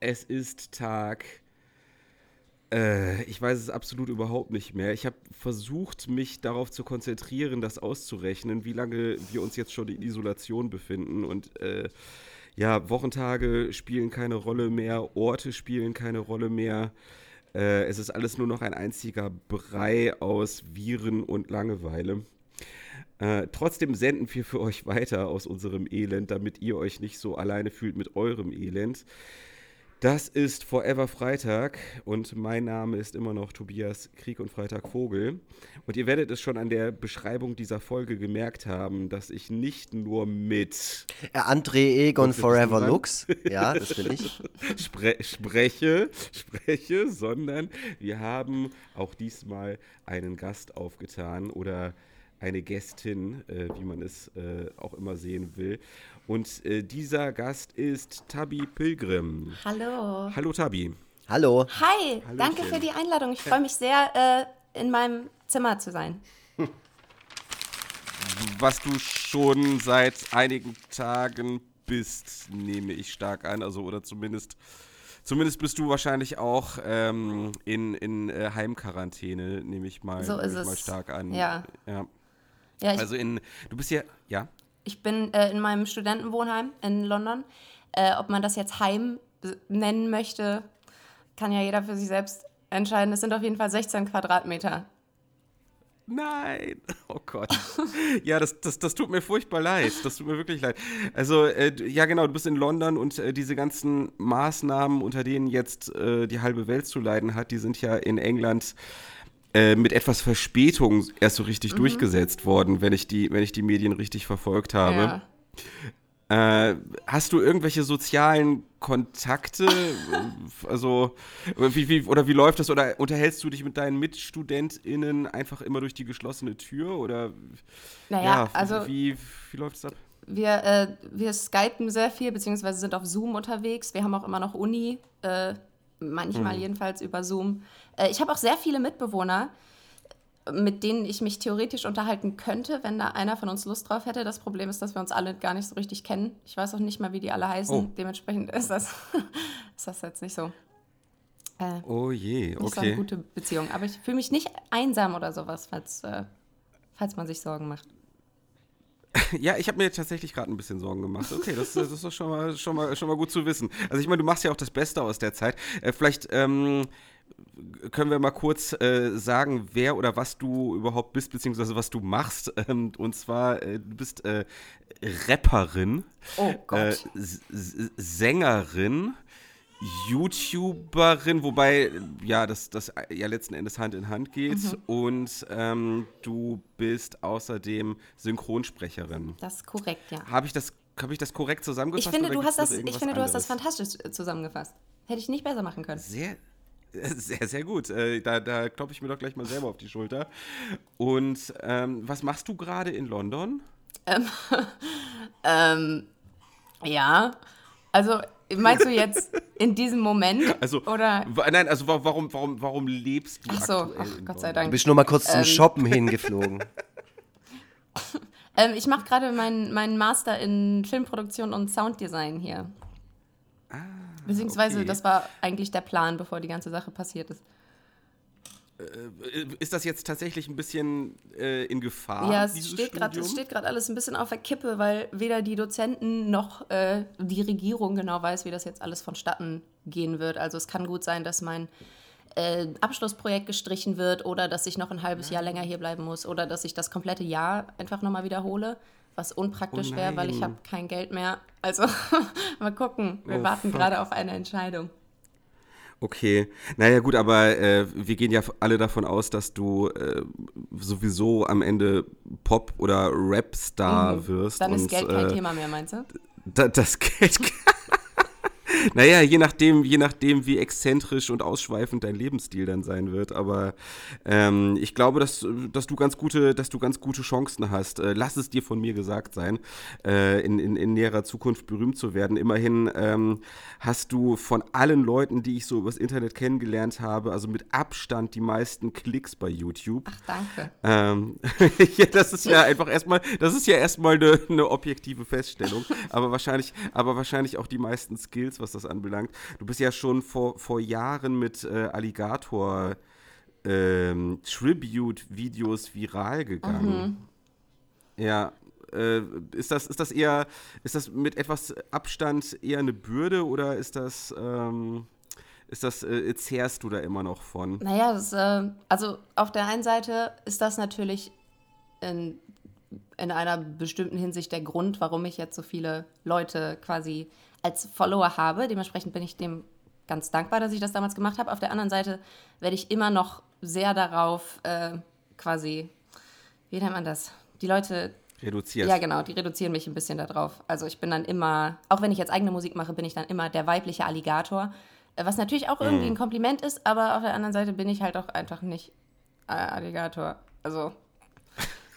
Es ist Tag. Äh, ich weiß es absolut überhaupt nicht mehr. Ich habe versucht, mich darauf zu konzentrieren, das auszurechnen, wie lange wir uns jetzt schon in Isolation befinden. Und äh, ja, Wochentage spielen keine Rolle mehr, Orte spielen keine Rolle mehr. Äh, es ist alles nur noch ein einziger Brei aus Viren und Langeweile. Äh, trotzdem senden wir für euch weiter aus unserem Elend, damit ihr euch nicht so alleine fühlt mit eurem Elend. Das ist Forever Freitag und mein Name ist immer noch Tobias Krieg und Freitag Vogel. Und ihr werdet es schon an der Beschreibung dieser Folge gemerkt haben, dass ich nicht nur mit André Egon Forever Lux, ja, das bin ich, Spre spreche, spreche, sondern wir haben auch diesmal einen Gast aufgetan oder eine Gästin, äh, wie man es äh, auch immer sehen will. Und äh, dieser Gast ist Tabi Pilgrim. Hallo. Hallo Tabi. Hallo. Hi, Hallöchen. danke für die Einladung. Ich freue mich sehr, äh, in meinem Zimmer zu sein. Was du schon seit einigen Tagen bist, nehme ich stark an. Also, oder zumindest Zumindest bist du wahrscheinlich auch ähm, in, in äh, Heimquarantäne, nehme ich mal, so ist ich es. mal stark an. Ja. ja. Ja, also in, du bist ja, ja? Ich bin äh, in meinem Studentenwohnheim in London. Äh, ob man das jetzt Heim nennen möchte, kann ja jeder für sich selbst entscheiden. Es sind auf jeden Fall 16 Quadratmeter. Nein, oh Gott. Ja, das, das, das tut mir furchtbar leid. Das tut mir wirklich leid. Also, äh, ja, genau, du bist in London und äh, diese ganzen Maßnahmen, unter denen jetzt äh, die halbe Welt zu leiden hat, die sind ja in England mit etwas Verspätung erst so richtig mhm. durchgesetzt worden, wenn ich, die, wenn ich die Medien richtig verfolgt habe. Ja. Äh, hast du irgendwelche sozialen Kontakte? also, wie, wie, oder wie läuft das? Oder unterhältst du dich mit deinen MitstudentInnen einfach immer durch die geschlossene Tür? Oder naja, ja, also wie, wie läuft es ab? Wir, äh, wir skypen sehr viel, beziehungsweise sind auf Zoom unterwegs. Wir haben auch immer noch Uni, äh, manchmal hm. jedenfalls über Zoom. Äh, ich habe auch sehr viele Mitbewohner, mit denen ich mich theoretisch unterhalten könnte, wenn da einer von uns Lust drauf hätte. Das Problem ist, dass wir uns alle gar nicht so richtig kennen. Ich weiß auch nicht mal, wie die alle heißen. Oh. Dementsprechend ist das, ist das jetzt nicht so. Äh, oh je, okay. Nicht so eine gute Beziehung. Aber ich fühle mich nicht einsam oder sowas, falls, äh, falls man sich Sorgen macht. Ja, ich habe mir tatsächlich gerade ein bisschen Sorgen gemacht. Okay, das, das ist doch schon mal, schon, mal, schon mal gut zu wissen. Also ich meine, du machst ja auch das Beste aus der Zeit. Äh, vielleicht ähm, können wir mal kurz äh, sagen, wer oder was du überhaupt bist, beziehungsweise was du machst. Ähm, und zwar, äh, du bist äh, Rapperin, oh äh, Sängerin, YouTuberin, wobei ja das, das ja letzten Endes Hand in Hand geht. Mhm. Und ähm, du bist außerdem Synchronsprecherin. Das ist korrekt, ja. Habe ich das habe ich das korrekt zusammengefasst? Ich finde, du hast das, ich finde, du hast das fantastisch zusammengefasst. Hätte ich nicht besser machen können. Sehr, sehr, sehr gut. Äh, da da klopfe ich mir doch gleich mal selber auf die Schulter. Und ähm, was machst du gerade in London? Ähm, ähm, ja, also meinst du jetzt in diesem Moment? Also, oder? Nein, also warum, warum, warum lebst du Ach so, ach, Gott sei Dank. Du bist nur mal kurz zum ähm, Shoppen hingeflogen. ähm, ich mache gerade meinen mein Master in Filmproduktion und Sounddesign hier. Ah, Beziehungsweise, okay. das war eigentlich der Plan, bevor die ganze Sache passiert ist. Äh, ist das jetzt tatsächlich ein bisschen äh, in Gefahr? Ja, es steht gerade alles ein bisschen auf der Kippe, weil weder die Dozenten noch äh, die Regierung genau weiß, wie das jetzt alles vonstatten gehen wird. Also es kann gut sein, dass mein äh, Abschlussprojekt gestrichen wird oder dass ich noch ein halbes Jahr länger hier bleiben muss oder dass ich das komplette Jahr einfach nochmal wiederhole, was unpraktisch oh wäre, weil ich habe kein Geld mehr. Also mal gucken, wir oh, warten gerade auf eine Entscheidung. Okay, naja gut, aber äh, wir gehen ja alle davon aus, dass du äh, sowieso am Ende Pop- oder Rap-Star mhm. wirst. Dann ist Geld kein äh, Thema mehr, meinst du? Da, das Geld naja, je nachdem, je nachdem, wie exzentrisch und ausschweifend dein Lebensstil dann sein wird. Aber ähm, ich glaube, dass, dass, du ganz gute, dass du ganz gute Chancen hast. Äh, lass es dir von mir gesagt sein, äh, in, in, in, näherer Zukunft berühmt zu werden. Immerhin ähm, hast du von allen Leuten, die ich so übers Internet kennengelernt habe, also mit Abstand die meisten Klicks bei YouTube. Ach, danke. Ähm, ja, das ist ja einfach erstmal, das ist ja erstmal eine, eine objektive Feststellung. aber wahrscheinlich, aber wahrscheinlich auch die meisten Skills, was das anbelangt. Du bist ja schon vor, vor Jahren mit äh, Alligator ähm, Tribute-Videos viral gegangen. Mhm. Ja, äh, ist, das, ist das eher, ist das mit etwas Abstand eher eine Bürde oder ist das, ähm, ist das, äh, zehrst du da immer noch von? Naja, das, äh, also auf der einen Seite ist das natürlich in, in einer bestimmten Hinsicht der Grund, warum ich jetzt so viele Leute quasi als Follower habe. Dementsprechend bin ich dem ganz dankbar, dass ich das damals gemacht habe. Auf der anderen Seite werde ich immer noch sehr darauf äh, quasi, wie nennt man das? Die Leute. Reduziert. Ja, genau, die reduzieren mich ein bisschen darauf. Also ich bin dann immer, auch wenn ich jetzt eigene Musik mache, bin ich dann immer der weibliche Alligator. Äh, was natürlich auch irgendwie mm. ein Kompliment ist, aber auf der anderen Seite bin ich halt auch einfach nicht äh, Alligator. Also.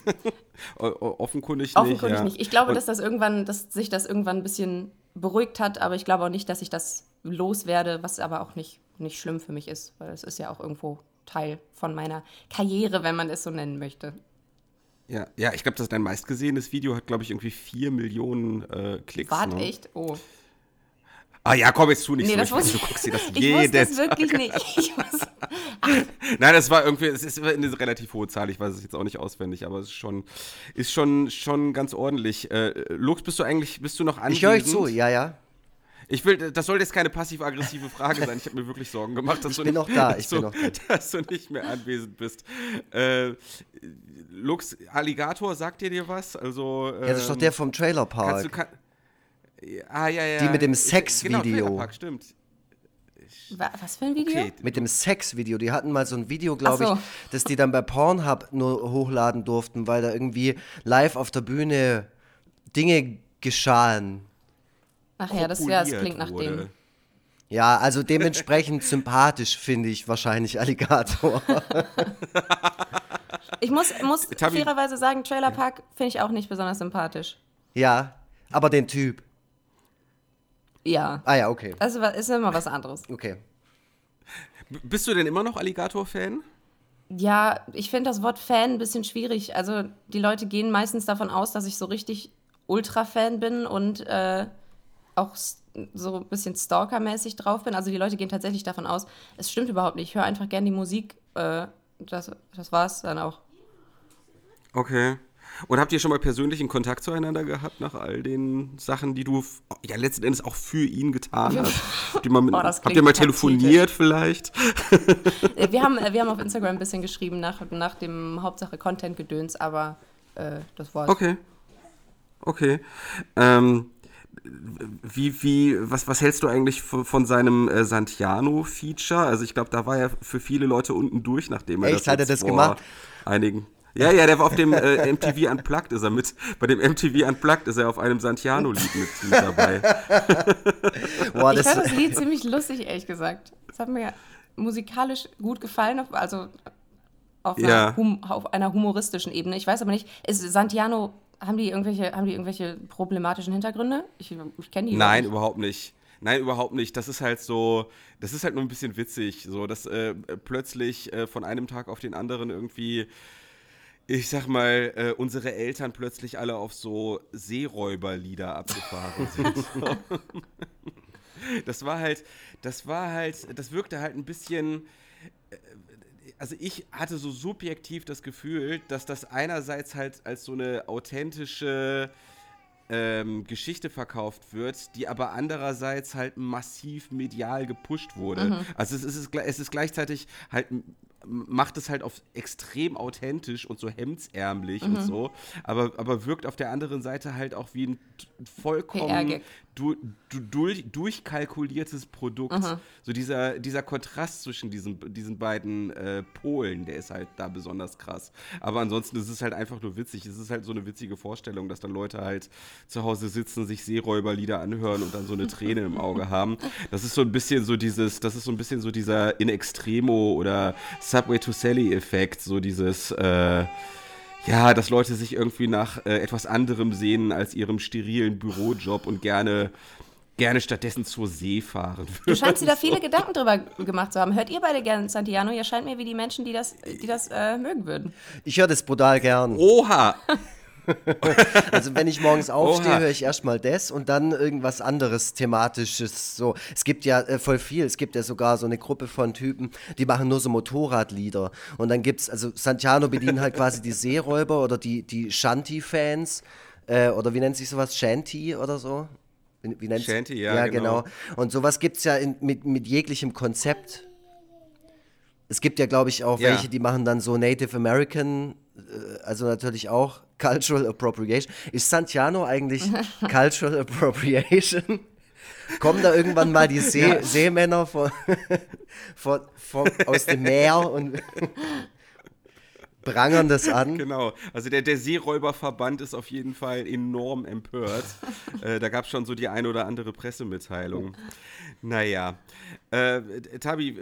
Offenkundig nicht. Offenkundig ja. nicht. Ich glaube, dass das irgendwann, dass sich das irgendwann ein bisschen beruhigt hat, aber ich glaube auch nicht, dass ich das loswerde, was aber auch nicht, nicht schlimm für mich ist, weil es ist ja auch irgendwo Teil von meiner Karriere, wenn man es so nennen möchte. Ja, ja ich glaube, dass dein meistgesehenes Video hat, glaube ich, irgendwie vier Millionen äh, Klicks. Warte, ne? echt? Oh. Ah ja, komm jetzt zu nicht nee, so. Das wusste, du guckst dir das ich wusste es wirklich nicht. Ich Nein, das war irgendwie, es ist eine relativ hohe Zahl, ich weiß es jetzt auch nicht auswendig, aber es ist schon, ist schon, schon ganz ordentlich. Äh, Lux, bist du eigentlich, bist du noch anwesend? Ich höre euch zu, ja, ja. Ich will, das soll jetzt keine passiv-aggressive Frage sein. Ich habe mir wirklich Sorgen gemacht, dass, ich du, bin nicht, da, ich bin noch da. dass du nicht mehr anwesend bist. Äh, Lux Alligator, sagt dir dir was? Also, ähm, ja, das ist doch ähm, der vom Trailer Park. Du, kann, ah, ja, ja. Die mit dem Sexvideo. Genau, Trailerpark, stimmt. Was für ein Video? Okay. Mit dem Sexvideo. Die hatten mal so ein Video, glaube so. ich, das die dann bei Pornhub nur hochladen durften, weil da irgendwie live auf der Bühne Dinge geschahen. Ach ja, das, ja, das klingt nach wurde. dem. Ja, also dementsprechend sympathisch finde ich wahrscheinlich Alligator. ich muss, muss fairerweise sagen, Trailer Park finde ich auch nicht besonders sympathisch. Ja, aber den Typ. Ja. Ah ja, okay. Also ist immer was anderes. Okay. Bist du denn immer noch Alligator-Fan? Ja, ich finde das Wort Fan ein bisschen schwierig. Also die Leute gehen meistens davon aus, dass ich so richtig Ultra-Fan bin und äh, auch so ein bisschen Stalker-mäßig drauf bin. Also die Leute gehen tatsächlich davon aus, es stimmt überhaupt nicht. Ich höre einfach gern die Musik. Äh, das, das es dann auch. Okay. Und habt ihr schon mal persönlichen Kontakt zueinander gehabt nach all den Sachen, die du ja letzten Endes auch für ihn getan hast? habt ihr mal, mit, oh, habt ihr mal telefoniert vielleicht? Äh, wir, haben, äh, wir haben auf Instagram ein bisschen geschrieben nach, nach dem Hauptsache Content-Gedöns, aber äh, das war's. Okay. Okay. Ähm, wie, wie, was, was hältst du eigentlich von, von seinem äh, Santiano-Feature? Also ich glaube, da war er für viele Leute unten durch, nachdem er Echt, das, hat er das gemacht? einigen. Ja, ja, der war auf dem äh, MTV Unplugged ist er mit. Bei dem MTV Unplugged ist er auf einem Santiano-Lied mit, mit, dabei. Boah, ich fand das Lied ziemlich lustig, ehrlich gesagt. Es hat mir musikalisch gut gefallen, also auf einer, ja. hum, auf einer humoristischen Ebene. Ich weiß aber nicht, ist Santiano haben die irgendwelche, haben die irgendwelche problematischen Hintergründe? Ich, ich kenne die Nein, nicht. überhaupt nicht. Nein, überhaupt nicht. Das ist halt so, das ist halt nur ein bisschen witzig, so dass äh, plötzlich äh, von einem Tag auf den anderen irgendwie, ich sag mal, äh, unsere Eltern plötzlich alle auf so Seeräuberlieder abgefahren sind. das war halt, das war halt, das wirkte halt ein bisschen äh, also ich hatte so subjektiv das Gefühl, dass das einerseits halt als so eine authentische ähm, Geschichte verkauft wird, die aber andererseits halt massiv medial gepusht wurde. Mhm. Also es ist, es ist gleichzeitig halt macht es halt auf extrem authentisch und so hemdsärmlich mhm. und so, aber, aber wirkt auf der anderen Seite halt auch wie ein vollkommen du, du, durch, durchkalkuliertes Produkt. Mhm. So dieser, dieser Kontrast zwischen diesen, diesen beiden äh, Polen, der ist halt da besonders krass. Aber ansonsten ist es halt einfach nur witzig. Es ist halt so eine witzige Vorstellung, dass dann Leute halt zu Hause sitzen, sich Seeräuberlieder anhören und dann so eine Träne im Auge haben. Das ist so ein bisschen so dieses, das ist so ein bisschen so dieser In Extremo oder Subway to Sally-Effekt, so dieses äh, ja, dass Leute sich irgendwie nach äh, etwas anderem sehen als ihrem sterilen Bürojob und gerne gerne stattdessen zur See fahren würden. Du scheinst dir da viele Gedanken drüber gemacht zu haben. Hört ihr beide gerne Santiano? Ihr scheint mir wie die Menschen, die das, die das äh, mögen würden. Ich höre das brutal gern. Oha! also wenn ich morgens aufstehe, höre ich erstmal das und dann irgendwas anderes thematisches. So, es gibt ja äh, voll viel. Es gibt ja sogar so eine Gruppe von Typen, die machen nur so Motorradlieder. Und dann gibt es, also Santiano bedienen halt quasi die Seeräuber oder die, die Shanty-Fans. Äh, oder wie nennt sich sowas? Shanty oder so? Wie, wie nennt Shanty, ja, ja genau. genau. Und sowas gibt es ja in, mit, mit jeglichem Konzept. Es gibt ja, glaube ich, auch ja. welche, die machen dann so Native American, äh, also natürlich auch Cultural Appropriation. Ist Santiano eigentlich Cultural Appropriation? Kommen da irgendwann mal die See ja. Seemänner von, von, von, aus dem Meer und prangern das an. Genau. Also der, der Seeräuberverband ist auf jeden Fall enorm empört. äh, da gab es schon so die ein oder andere Pressemitteilung. Naja. Äh, Tabi,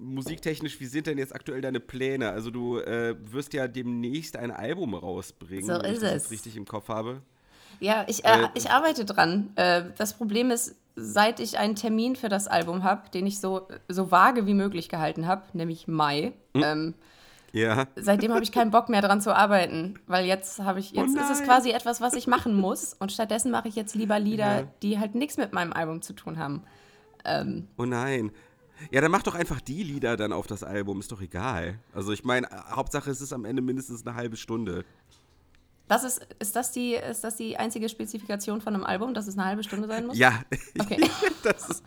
musiktechnisch, wie sind denn jetzt aktuell deine Pläne? Also du äh, wirst ja demnächst ein Album rausbringen, so wenn ich das es. richtig im Kopf habe. Ja, ich, äh, ich arbeite dran. Äh, das Problem ist, seit ich einen Termin für das Album habe, den ich so, so vage wie möglich gehalten habe, nämlich Mai, hm? ähm, ja. Seitdem habe ich keinen Bock mehr dran zu arbeiten, weil jetzt habe ich jetzt oh ist es quasi etwas, was ich machen muss und stattdessen mache ich jetzt lieber Lieder, ja. die halt nichts mit meinem Album zu tun haben. Ähm, oh nein. Ja, dann mach doch einfach die Lieder dann auf das Album, ist doch egal. Also ich meine, Hauptsache es ist am Ende mindestens eine halbe Stunde. Das ist, ist, das die, ist das die einzige Spezifikation von einem Album, dass es eine halbe Stunde sein muss? Ja. Okay. ist,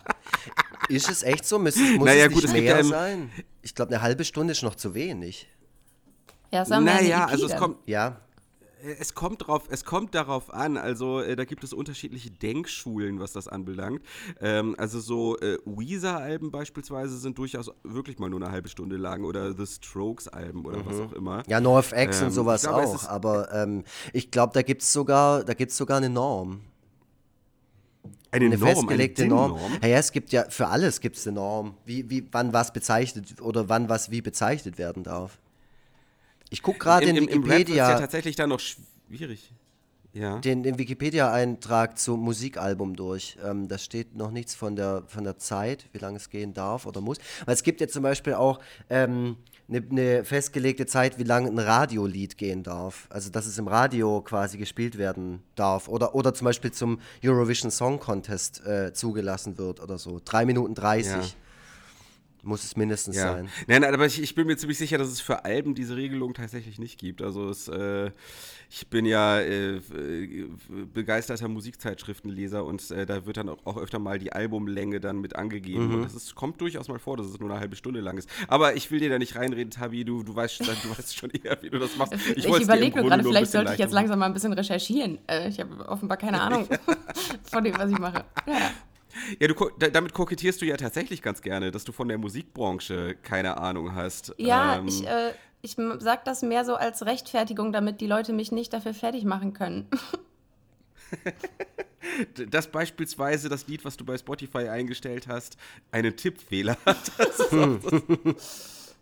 ist, es echt so? Muss, muss naja, es nicht gut, mehr es sein? Ich glaube, eine halbe Stunde ist noch zu wenig. Ja, es naja, also es kommt. Ja. Es kommt, drauf, es kommt darauf an, also äh, da gibt es unterschiedliche Denkschulen, was das anbelangt. Ähm, also so äh, Weezer-Alben beispielsweise sind durchaus wirklich mal nur eine halbe Stunde lang oder The Strokes-Alben oder mhm. was auch immer. Ja, NoFX ähm, und sowas glaube, auch, aber ähm, ich glaube, da gibt es sogar, sogar eine Norm. Eine, eine Norm, festgelegte eine Norm. Norm. Ja, ja, es gibt ja für alles gibt es eine Norm, wie, wie, wann was bezeichnet oder wann was wie bezeichnet werden darf. Ich gucke gerade in Wikipedia. Im ja tatsächlich dann noch schwierig. Ja. Den, den Wikipedia-Eintrag zum Musikalbum durch. Ähm, da steht noch nichts von der, von der Zeit, wie lange es gehen darf oder muss. Weil es gibt ja zum Beispiel auch eine ähm, ne, ne festgelegte Zeit, wie lange ein Radiolied gehen darf. Also, dass es im Radio quasi gespielt werden darf. Oder, oder zum Beispiel zum Eurovision Song Contest äh, zugelassen wird oder so. 3 Minuten 30. Ja. Muss es mindestens ja. sein. Nein, nein, aber ich, ich, bin mir ziemlich sicher, dass es für Alben diese Regelung tatsächlich nicht gibt. Also es, äh, ich bin ja äh, begeisterter Musikzeitschriftenleser und äh, da wird dann auch, auch, öfter mal die Albumlänge dann mit angegeben. Mhm. Und es kommt durchaus mal vor, dass es nur eine halbe Stunde lang ist. Aber ich will dir da nicht reinreden, Tabi, du, du, weißt, du weißt schon eher, wie du das machst. Ich, ich überlege mir gerade, vielleicht sollte ich jetzt langsam mal ein bisschen recherchieren. Äh, ich habe offenbar keine Ahnung von dem, was ich mache. Ja. Ja, du, damit kokettierst du ja tatsächlich ganz gerne, dass du von der Musikbranche keine Ahnung hast. Ja, ähm, ich, äh, ich sag das mehr so als Rechtfertigung, damit die Leute mich nicht dafür fertig machen können. dass beispielsweise das Lied, was du bei Spotify eingestellt hast, einen Tippfehler hat. Das ist,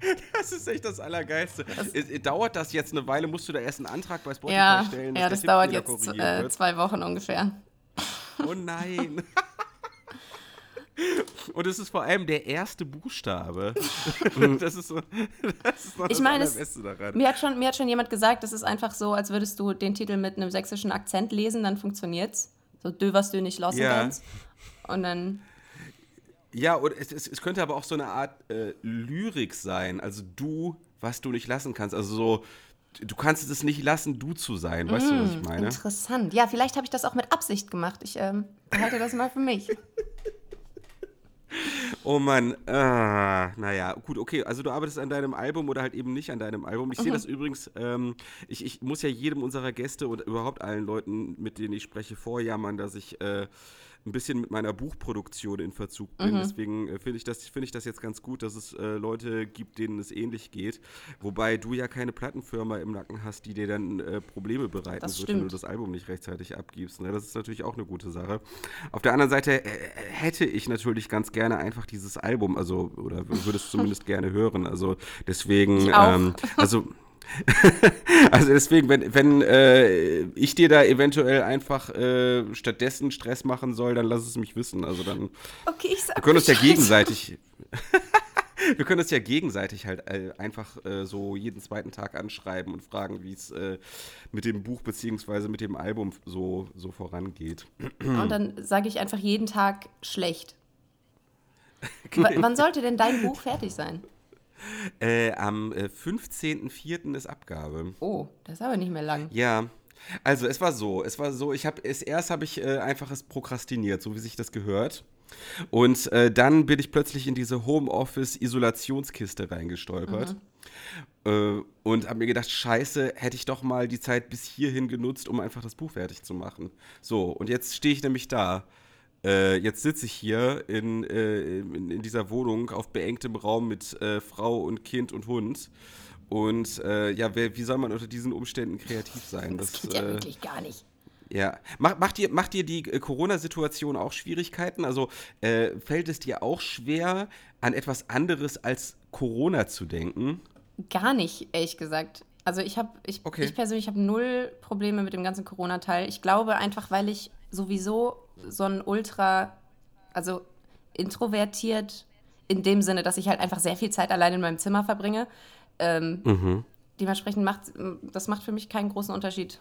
das, das ist echt das Allergeilste. Das dauert das jetzt eine Weile? Musst du da erst einen Antrag bei Spotify ja, stellen? Ja, das dauert jetzt äh, zwei Wochen ungefähr. Oh nein. Und es ist vor allem der erste Buchstabe. das ist so, das ist ich meine, Mir hat, schon, mir hat schon jemand gesagt, es ist einfach so, als würdest du den Titel mit einem sächsischen Akzent lesen, dann funktioniert's. So, dö, was du nicht lassen ja. kannst. Und dann. Ja, und es, es, es, könnte aber auch so eine Art äh, Lyrik sein. Also du, was du nicht lassen kannst. Also so, du kannst es nicht lassen, du zu sein. Weißt mm, du, was ich mm, meine? Interessant. Ja, vielleicht habe ich das auch mit Absicht gemacht. Ich ähm, behalte das mal für mich. Oh Mann, ah, naja, gut, okay, also du arbeitest an deinem Album oder halt eben nicht an deinem Album. Ich mhm. sehe das übrigens, ähm, ich, ich muss ja jedem unserer Gäste und überhaupt allen Leuten, mit denen ich spreche, vorjammern, dass ich äh, ein bisschen mit meiner Buchproduktion in Verzug bin. Mhm. Deswegen äh, finde ich, das, find ich das jetzt ganz gut, dass es äh, Leute gibt, denen es ähnlich geht. Wobei du ja keine Plattenfirma im Nacken hast, die dir dann äh, Probleme bereiten das wird, stimmt. wenn du das Album nicht rechtzeitig abgibst. Ne? Das ist natürlich auch eine gute Sache. Auf der anderen Seite äh, hätte ich natürlich ganz gerne einfach dieses Album, also oder würde es zumindest gerne hören. Also deswegen, ähm, also also deswegen, wenn, wenn äh, ich dir da eventuell einfach äh, stattdessen Stress machen soll, dann lass es mich wissen. Also dann okay, ich sag wir können uns ja gegenseitig. Wir können uns ja gegenseitig halt äh, einfach äh, so jeden zweiten Tag anschreiben und fragen, wie es äh, mit dem Buch beziehungsweise mit dem Album so, so vorangeht. Und dann sage ich einfach jeden Tag schlecht. W wann sollte denn dein Buch fertig sein? Äh, am äh, 15.04. ist Abgabe. Oh, das ist aber nicht mehr lang. Ja. Also es war so, es war so, ich habe es erst habe ich äh, einfach es prokrastiniert, so wie sich das gehört. Und äh, dann bin ich plötzlich in diese Homeoffice-Isolationskiste reingestolpert. Äh, und habe mir gedacht, scheiße, hätte ich doch mal die Zeit bis hierhin genutzt, um einfach das Buch fertig zu machen. So, und jetzt stehe ich nämlich da. Äh, jetzt sitze ich hier in, äh, in, in, dieser Wohnung auf beengtem Raum mit äh, Frau und Kind und Hund. Und äh, ja, wer, wie soll man unter diesen Umständen kreativ sein? Das, das geht ja äh, wirklich gar nicht. Ja. Mach, macht, dir, macht dir die äh, Corona-Situation auch Schwierigkeiten? Also fällt es dir auch schwer, an etwas anderes als Corona zu denken? Gar nicht, ehrlich gesagt. Also ich habe, ich, Okay. ich persönlich habe null Probleme mit dem ganzen Corona-Teil. Ich glaube einfach, weil ich sowieso so ein Ultra, also introvertiert, in dem Sinne, dass ich halt einfach sehr viel Zeit allein in meinem Zimmer verbringe. Ähm, Mhm. Dementsprechend macht das macht für mich keinen großen Unterschied.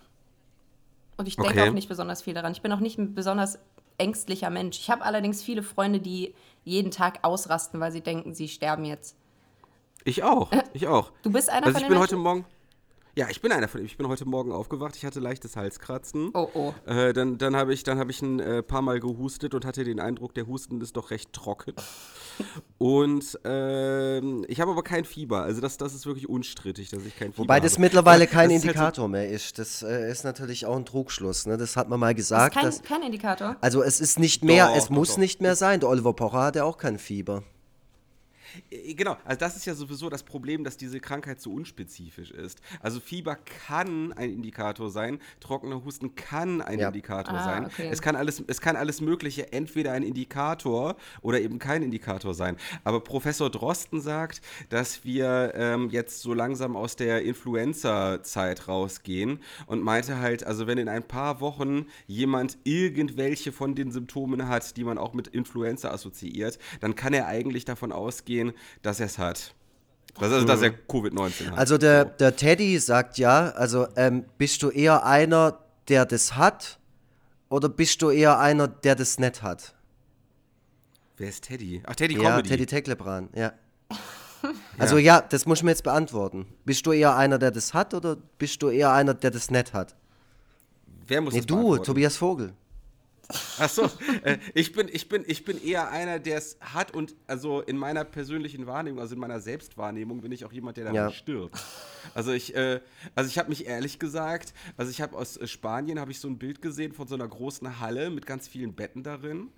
Und ich denke Okay. auch nicht besonders viel daran. Ich bin auch nicht ein besonders ängstlicher Mensch. Ich habe allerdings viele Freunde, die jeden Tag ausrasten, weil sie denken, sie sterben jetzt. Ich auch, ich auch. Du bist einer Also von ich den bin heute Menschen? Morgen. Ja, ich bin einer von Ich bin heute Morgen aufgewacht. Ich hatte leichtes Halskratzen. Oh, oh. Äh, dann dann habe ich, dann hab ich ein äh, paar Mal gehustet und hatte den Eindruck, der Husten ist doch recht trocken. Und ähm, ich habe aber kein Fieber. Also das, das ist wirklich unstrittig, dass ich kein Fieber Wobei habe. das mittlerweile kein das halt so- Indikator mehr ist. Das äh, ist natürlich auch ein Trugschluss. Ne? Das hat man mal Das ist gesagt. kein, dass, kein Indikator. also es ist nicht mehr, Doch, es doch, muss doch. nicht mehr sein. Der Oliver Pocher hat ja auch kein Fieber. Äh, Genau, also das ist ja sowieso das Problem, dass diese Krankheit so unspezifisch ist. Also Fieber kann ein Indikator sein, trockener Husten kann ein Ja. Indikator Ah, sein. okay. Es kann alles, es kann alles Mögliche entweder ein Indikator oder eben kein Indikator sein. Aber Professor Drosten sagt, dass wir ähm, jetzt so langsam aus der Influenza-Zeit rausgehen und meinte halt, also wenn in ein paar Wochen jemand irgendwelche von den Symptomen hat, die man auch mit Influenza assoziiert, dann kann er eigentlich davon ausgehen, dass er es hat. Das, also, dass er Covid-19 hat. Also der, der Teddy sagt ja, also ähm, bist du eher einer, der das hat oder bist du eher einer, der das nicht hat? Wer ist Teddy? Ach, Teddy Ja, Comedy. Teddy Tecklebrand, ja. Also ja, das muss man jetzt beantworten. Bist du eher einer, der das hat oder bist du eher einer, der das nicht hat? Wer muss Nee, das du, beantworten? Tobias Vogel. Ach so, äh, ich, bin, ich, bin, ich bin eher einer, der es hat und also in meiner persönlichen Wahrnehmung, also in meiner Selbstwahrnehmung bin ich auch jemand, der daran Ja. stirbt. Also ich, äh, also ich habe mich ehrlich gesagt, also ich habe aus äh, Spanien habe ich so ein Bild gesehen von so einer großen Halle mit ganz vielen Betten darin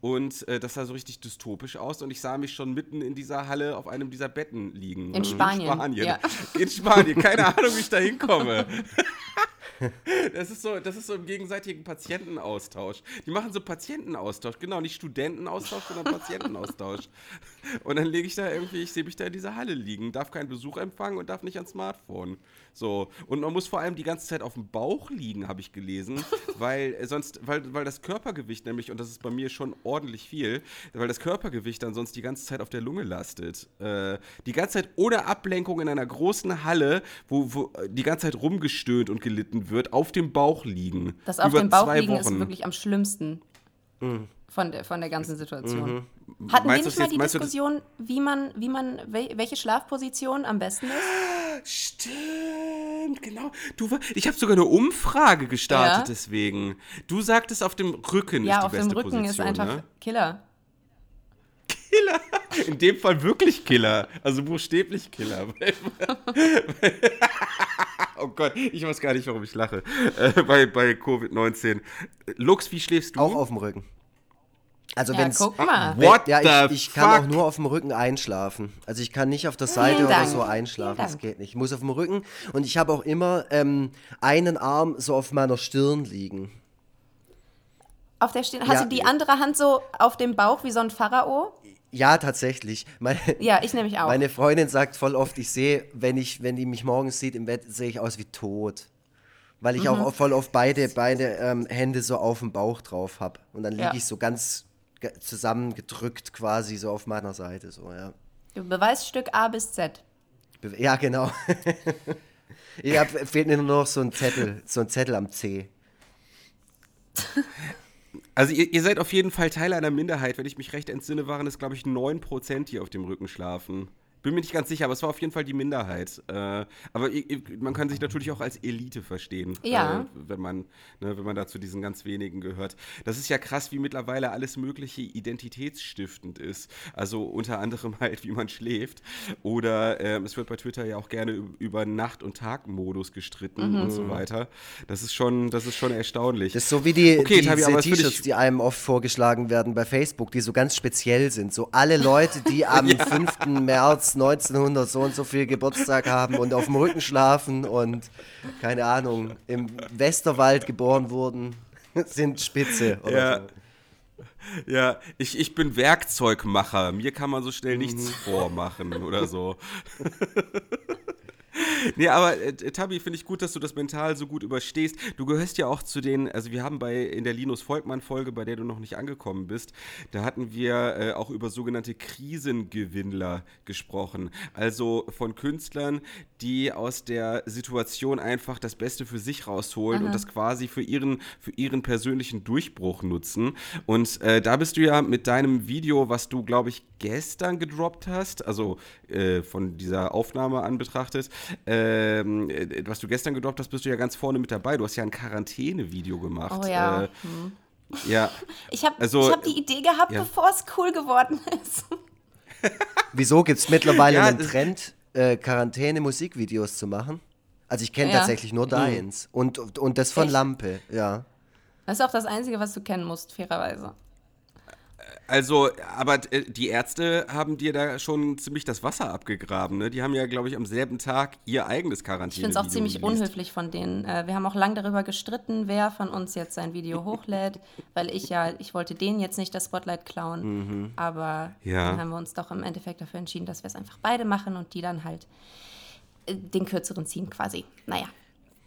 und äh, das sah so richtig dystopisch aus und ich sah mich schon mitten in dieser Halle auf einem dieser Betten liegen. In Spanien, In Spanien, ja. in Spanien. keine Ahnung, wie ich da hinkomme. Das ist, so, das ist so im gegenseitigen Patientenaustausch. Die machen so Patientenaustausch, genau, nicht Studentenaustausch, sondern Patientenaustausch. Und dann lege ich da irgendwie, ich sehe mich da in dieser Halle liegen, darf keinen Besuch empfangen und darf nicht ans Smartphone. So. Und man muss vor allem die ganze Zeit auf dem Bauch liegen, habe ich gelesen, weil äh, sonst, weil, weil das Körpergewicht nämlich, und das ist bei mir schon ordentlich viel, weil das Körpergewicht dann sonst die ganze Zeit auf der Lunge lastet. Äh, die ganze Zeit ohne Ablenkung in einer großen Halle, wo, wo äh, die ganze Zeit rumgestöhnt und gelitten wird, auf dem Bauch liegen. Das auf dem Bauch liegen ist Wochen. wirklich am schlimmsten Mhm. Von, der, von der ganzen Situation. Hatten wir Meinst du nicht mal die Diskussion, wie man, wie man, wel- welche Schlafposition am besten ist? Stimmt, genau. Du, ich habe sogar eine Umfrage gestartet Ja. deswegen. Du sagtest, auf dem Rücken Ja, ist die auf dem beste Rücken ist Position, einfach ne? Killer. In dem Fall wirklich Killer. Also buchstäblich Killer. oh Gott, ich weiß gar nicht, warum ich lache. Äh, bei bei Covid-19. Lux, wie schläfst du? Auch auf dem Rücken. Also Ja, wenn's, guck mal. wenn, What ja, ich, ich kann auch nur auf dem Rücken einschlafen. Also ich kann nicht auf der Seite Vielen oder Dank. so einschlafen. Das geht nicht. Ich muss auf dem Rücken und ich habe auch immer ähm, einen Arm so auf meiner Stirn liegen. Auf der Stirn. Hast Ja. du die andere Hand so auf dem Bauch wie so ein Pharao? Ja, tatsächlich. Meine, Ja, ich nämlich auch. meine Freundin sagt voll oft, ich sehe, wenn ich, wenn die mich morgens sieht im Bett, sehe ich aus wie tot. Weil ich Mhm. auch voll oft beide, beide ähm, Hände so auf dem Bauch drauf habe. Und dann liege Ja. ich so ganz zusammengedrückt quasi so auf meiner Seite. So, ja. Beweisstück A bis Z. Be- Ja, genau. ja, fehlt mir nur noch so ein Zettel, so ein Zettel am C. Also ihr, ihr seid auf jeden Fall Teil einer Minderheit. Wenn ich mich recht entsinne, waren es, glaube ich, 9%, die auf dem Rücken schlafen. Bin mir nicht ganz sicher, aber es war auf jeden Fall die Minderheit. Äh, aber man kann sich natürlich auch als Elite verstehen, Ja. äh, wenn, man, ne, wenn man da zu diesen ganz wenigen gehört. Das ist ja krass, wie mittlerweile alles Mögliche identitätsstiftend ist. Also unter anderem halt, wie man schläft. Oder ähm, es wird bei Twitter ja auch gerne über Nacht- und Tagmodus gestritten und so weiter. Das ist schon, das ist schon erstaunlich. Das ist so wie die, Okay, will T-Shirts, die einem oft vorgeschlagen werden bei Facebook, die so ganz speziell sind. So alle Leute, die am 5. März 1900 so und so viel Geburtstag haben und auf dem Rücken schlafen und, keine Ahnung, im Westerwald geboren wurden, sind spitze. Oder Ja. so. Ja, ich, ich bin Werkzeugmacher. Mir kann man so schnell nichts vormachen oder so. nee, aber äh, Tabi, finde ich gut, dass du das mental so gut überstehst. Du gehörst ja auch zu den, also wir haben bei in der Linus Volkmann Folge, bei der du noch nicht angekommen bist, da hatten wir äh, auch über sogenannte Krisengewinnler gesprochen. Also von Künstlern, die aus der Situation einfach das Beste für sich rausholen und das quasi für ihren, für ihren persönlichen Durchbruch nutzen. Und äh, da bist du ja mit deinem Video, was du, glaube ich, gestern gedroppt hast, also äh, von dieser Aufnahme an betrachtet, ähm, äh, was du gestern gedroppt hast, bist du ja ganz vorne mit dabei. Du hast ja ein Quarantäne-Video gemacht. Oh ja. Äh, ja, Ich habe Also, ich hab die Idee gehabt, ja. bevor es cool geworden ist. Wieso gibt es mittlerweile Ja, einen Trend, äh, Quarantäne-Musikvideos zu machen? Also ich kenne Ja. tatsächlich nur deins. Und, und das von Echt? Lampe, ja. Das ist auch das Einzige, was du kennen musst, fairerweise. Also, aber äh, die Ärzte haben dir da schon ziemlich das Wasser abgegraben, ne? Die haben ja, glaube ich, am selben Tag ihr eigenes Quarantäne. Ich finde es auch ziemlich unhöflich von denen. Äh, wir haben auch lange darüber gestritten, wer von uns jetzt sein Video hochlädt, weil ich ja, ich wollte denen jetzt nicht das Spotlight klauen, aber Ja. dann haben wir uns doch im Endeffekt dafür entschieden, dass wir es einfach beide machen und die dann halt äh, den kürzeren ziehen quasi. Naja.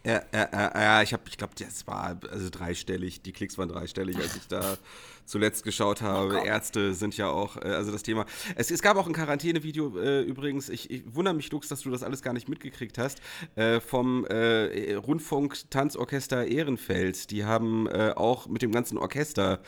Ja, ja, ja, ja ich habe, ich glaube, das war also dreistellig, die Klicks waren dreistellig, als ich da zuletzt geschaut habe. Ärzte sind ja auch, äh, also das Thema. Es, es gab auch ein Quarantäne-Video äh, übrigens, ich, ich wundere mich, Lux, dass du das alles gar nicht mitgekriegt hast, äh, vom äh, Rundfunk-Tanzorchester Ehrenfeld. Die haben äh, auch mit dem ganzen Orchester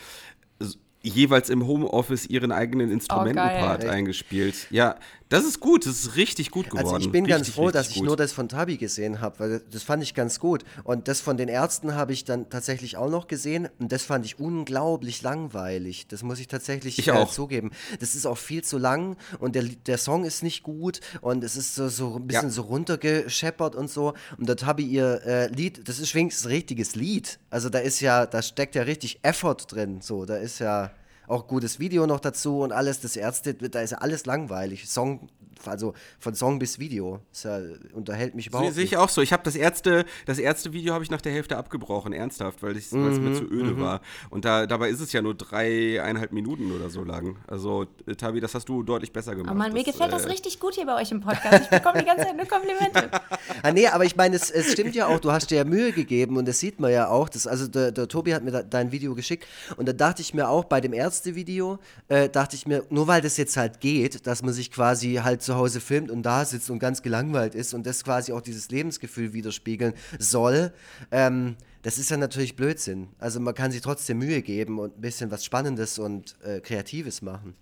jeweils im Homeoffice ihren eigenen Instrumentenpart geil. eingespielt. Ja, das ist gut, das ist richtig gut geworden. Also ich bin ganz richtig, froh, dass ich gut. nur das von Tabi gesehen habe, weil das fand ich ganz gut. Und das von den Ärzten habe ich dann tatsächlich auch noch gesehen und das fand ich unglaublich langweilig. Das muss ich tatsächlich Ich äh, auch. zugeben. Das ist auch viel zu lang und der, der Song ist nicht gut und es ist so, so ein bisschen Ja. so runtergescheppert und so. Und der Tabi ihr äh, Lied, das ist wenigstens ein richtiges Lied. Also da ist ja, da steckt ja richtig Effort drin. So, da ist ja auch gutes Video noch dazu und alles. Das Ärzte, da ist ja alles langweilig. Song, also von Song bis Video. Das ja, unterhält mich überhaupt sehe ich auch so. Ich habe das Ärzte, das Ärzte-Video habe ich nach der Hälfte abgebrochen, ernsthaft, weil es weil es Mhm, mir zu öde war. Und da, dabei ist es ja nur dreieinhalb Minuten oder so lang. Also, äh, Tabi, das hast du deutlich besser gemacht. Oh Mann, mir das, gefällt das äh, richtig gut hier bei euch im Podcast. Ich bekomme die ganze Zeit nur Komplimente. Ah, nee, aber ich meine, es, es stimmt ja auch, du hast dir ja Mühe gegeben und das sieht man ja auch. Das, also der, der Tobi hat mir da, dein Video geschickt und da dachte ich mir auch bei dem Ärzte-Video, äh, dachte ich mir, nur weil das jetzt halt geht, dass man sich quasi halt zu Hause filmt und da sitzt und ganz gelangweilt ist und das quasi auch dieses Lebensgefühl widerspiegeln soll, ähm, das ist ja natürlich Blödsinn. Also man kann sich trotzdem Mühe geben und ein bisschen was Spannendes und äh, Kreatives machen.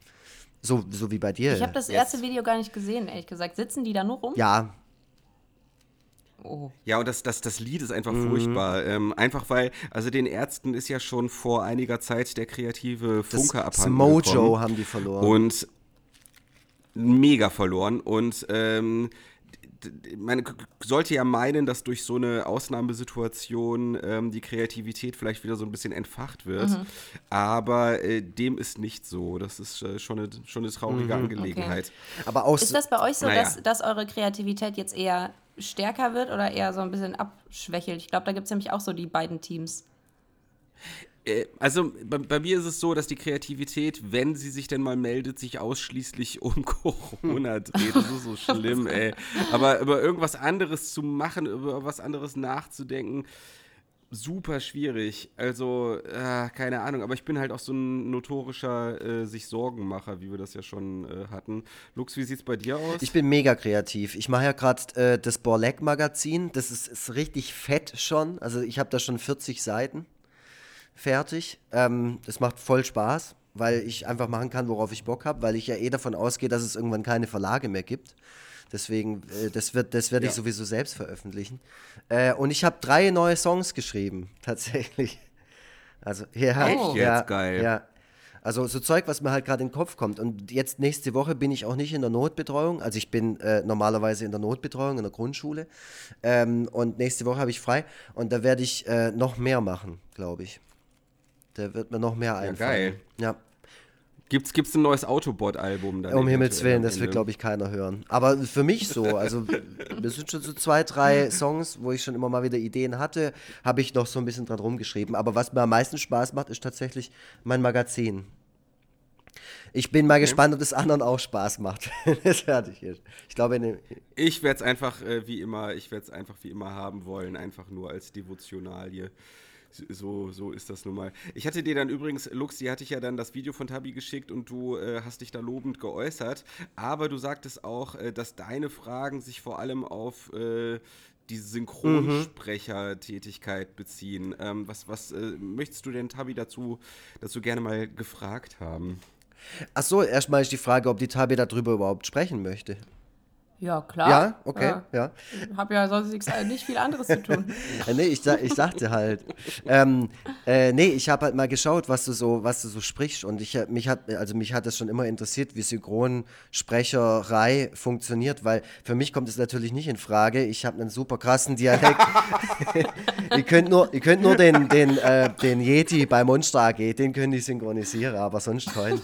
So, so wie bei dir. Ich habe das jetzt. erste Video gar nicht gesehen, ehrlich gesagt. Sitzen die da nur rum? Ja, Oh. Ja, und das, das, das Lied ist einfach Mhm. furchtbar. Ähm, einfach weil, also den Ärzten ist ja schon vor einiger Zeit der kreative das, Funke das abhanden Mojo gekommen. haben die verloren. Und mega verloren. Und ähm, man sollte ja meinen, dass durch so eine Ausnahmesituation ähm, die Kreativität vielleicht wieder so ein bisschen entfacht wird. Mhm. Aber äh, dem ist nicht so. Das ist äh, schon, eine, schon eine traurige Mhm. Angelegenheit. Aber auch Ist das bei euch so, Naja. dass, dass eure Kreativität jetzt eher stärker wird oder eher so ein bisschen abschwächelt? Ich glaube, da gibt es nämlich auch so die beiden Teams. Äh, Also bei, bei mir ist es so, dass die Kreativität, wenn sie sich denn mal meldet, sich ausschließlich um Corona dreht. Das ist so schlimm, ey. Aber über irgendwas anderes zu machen, über was anderes nachzudenken, super schwierig. Also, äh, keine Ahnung, aber ich bin halt auch so ein notorischer äh, sich Sorgenmacher, wie wir das ja schon äh, hatten. Lux, wie sieht's bei dir aus? Ich bin mega kreativ. Ich mache ja gerade äh, das Borleck-Magazin. Das ist, ist, richtig fett schon. Also ich habe da schon 40 Seiten fertig. Ähm, das macht voll Spaß, weil ich einfach machen kann, worauf ich Bock habe, weil ich ja eh davon ausgehe, dass es irgendwann keine Verlage mehr gibt. Deswegen, äh, das wird, das werde ich ja. sowieso selbst veröffentlichen. Äh, und ich habe drei neue Songs geschrieben, tatsächlich. Also, ja, Echt ja, jetzt geil. Ja. Also so Zeug, was mir halt gerade in den Kopf kommt. Und jetzt nächste Woche bin ich auch nicht in der Notbetreuung. Also ich bin äh, normalerweise in der Notbetreuung in der Grundschule. Ähm, und nächste Woche habe ich frei. Und da werde ich äh, noch mehr machen, glaube ich. Da wird mir noch mehr einfallen. Ja, geil. Ja. Gibt's, gibt's ein neues Autobot-Album? Um Himmels Willen, das will, glaube ich, keiner hören. Aber für mich so, also das sind schon so zwei, drei Songs, wo ich schon immer mal wieder Ideen hatte, habe ich noch so ein bisschen dran rumgeschrieben. Aber was mir am meisten Spaß macht, ist tatsächlich mein Magazin. Ich bin mal okay. gespannt, ob das anderen auch Spaß macht, es fertig ist. Ich glaube, ne ich werde es einfach äh, wie immer, ich werde es einfach wie immer haben wollen, einfach nur als Devotionalie so, so ist das nun mal. Ich hatte dir dann übrigens, Lux, die hatte ich ja dann das Video von Tabi geschickt und du äh, hast dich da lobend geäußert. Aber du sagtest auch, äh, dass deine Fragen sich vor allem auf äh, diese Synchronsprechertätigkeit beziehen. Ähm, was was äh, möchtest du denn Tabi dazu, dazu gerne mal gefragt haben? Ach so, erstmal ist die Frage, ob die Tabi darüber überhaupt sprechen möchte. Ja, klar. Ja, okay, ja. ja. Ich habe ja sonst nicht viel anderes zu tun. nee, ich, ich sagte halt. ähm, äh, nee, ich habe halt mal geschaut, was du so, was du so sprichst. Und ich, mich hat, also mich hat das schon immer interessiert, wie Synchronsprecherei funktioniert, weil für mich kommt es natürlich nicht in Frage. Ich habe einen super krassen Dialekt. ihr könnt nur, ihr könnt nur den, den, äh, den Yeti bei Monster AG, den könnt ihr synchronisieren, aber sonst keinen.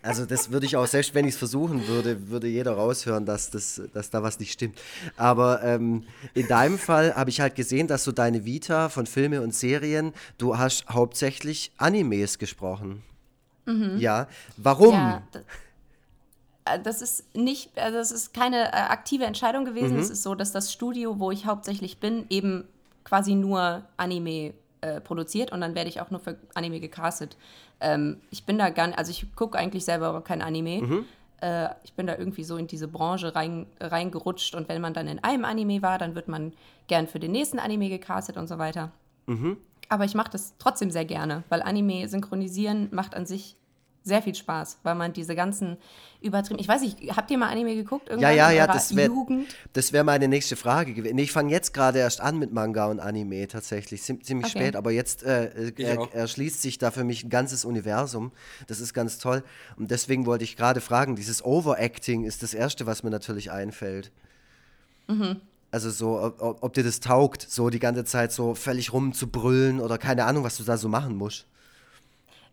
Also das würde ich auch, selbst wenn ich es versuchen würde, würde jeder raushören, dass, das, dass da was nicht stimmt. Aber ähm, in deinem Fall habe ich halt gesehen, dass du deine Vita von Filme und Serien, du hast hauptsächlich Animes gesprochen. Mhm. Ja, warum? Ja, äh, das ist nicht, also das ist keine äh, aktive Entscheidung gewesen. Mhm. Es ist so, dass das Studio, wo ich hauptsächlich bin, eben quasi nur Anime äh, produziert und dann werde ich auch nur für Anime gecastet. Ähm, ich bin da gar nicht, also ich gucke eigentlich selber kein Anime. Mhm. Äh, ich bin da irgendwie so in diese Branche rein, reingerutscht und wenn man dann in einem Anime war, dann wird man gern für den nächsten Anime gecastet und so weiter. Mhm. Aber ich mache das trotzdem sehr gerne, weil Anime synchronisieren macht an sich sehr viel Spaß, weil man diese ganzen übertrieben. Ich weiß nicht, habt ihr mal Anime geguckt? Irgendwann ja, ja, ja, das wäre wär meine nächste Frage gewesen. Nee, ich fange jetzt gerade erst an mit Manga und Anime tatsächlich, ziemlich okay. spät, aber jetzt äh, er, erschließt sich da für mich ein ganzes Universum. Das ist ganz toll. Und deswegen wollte ich gerade fragen, dieses Overacting ist das Erste, was mir natürlich einfällt. Mhm. Also so, ob, ob dir das taugt, so die ganze Zeit so völlig rumzubrüllen oder keine Ahnung, was du da so machen musst.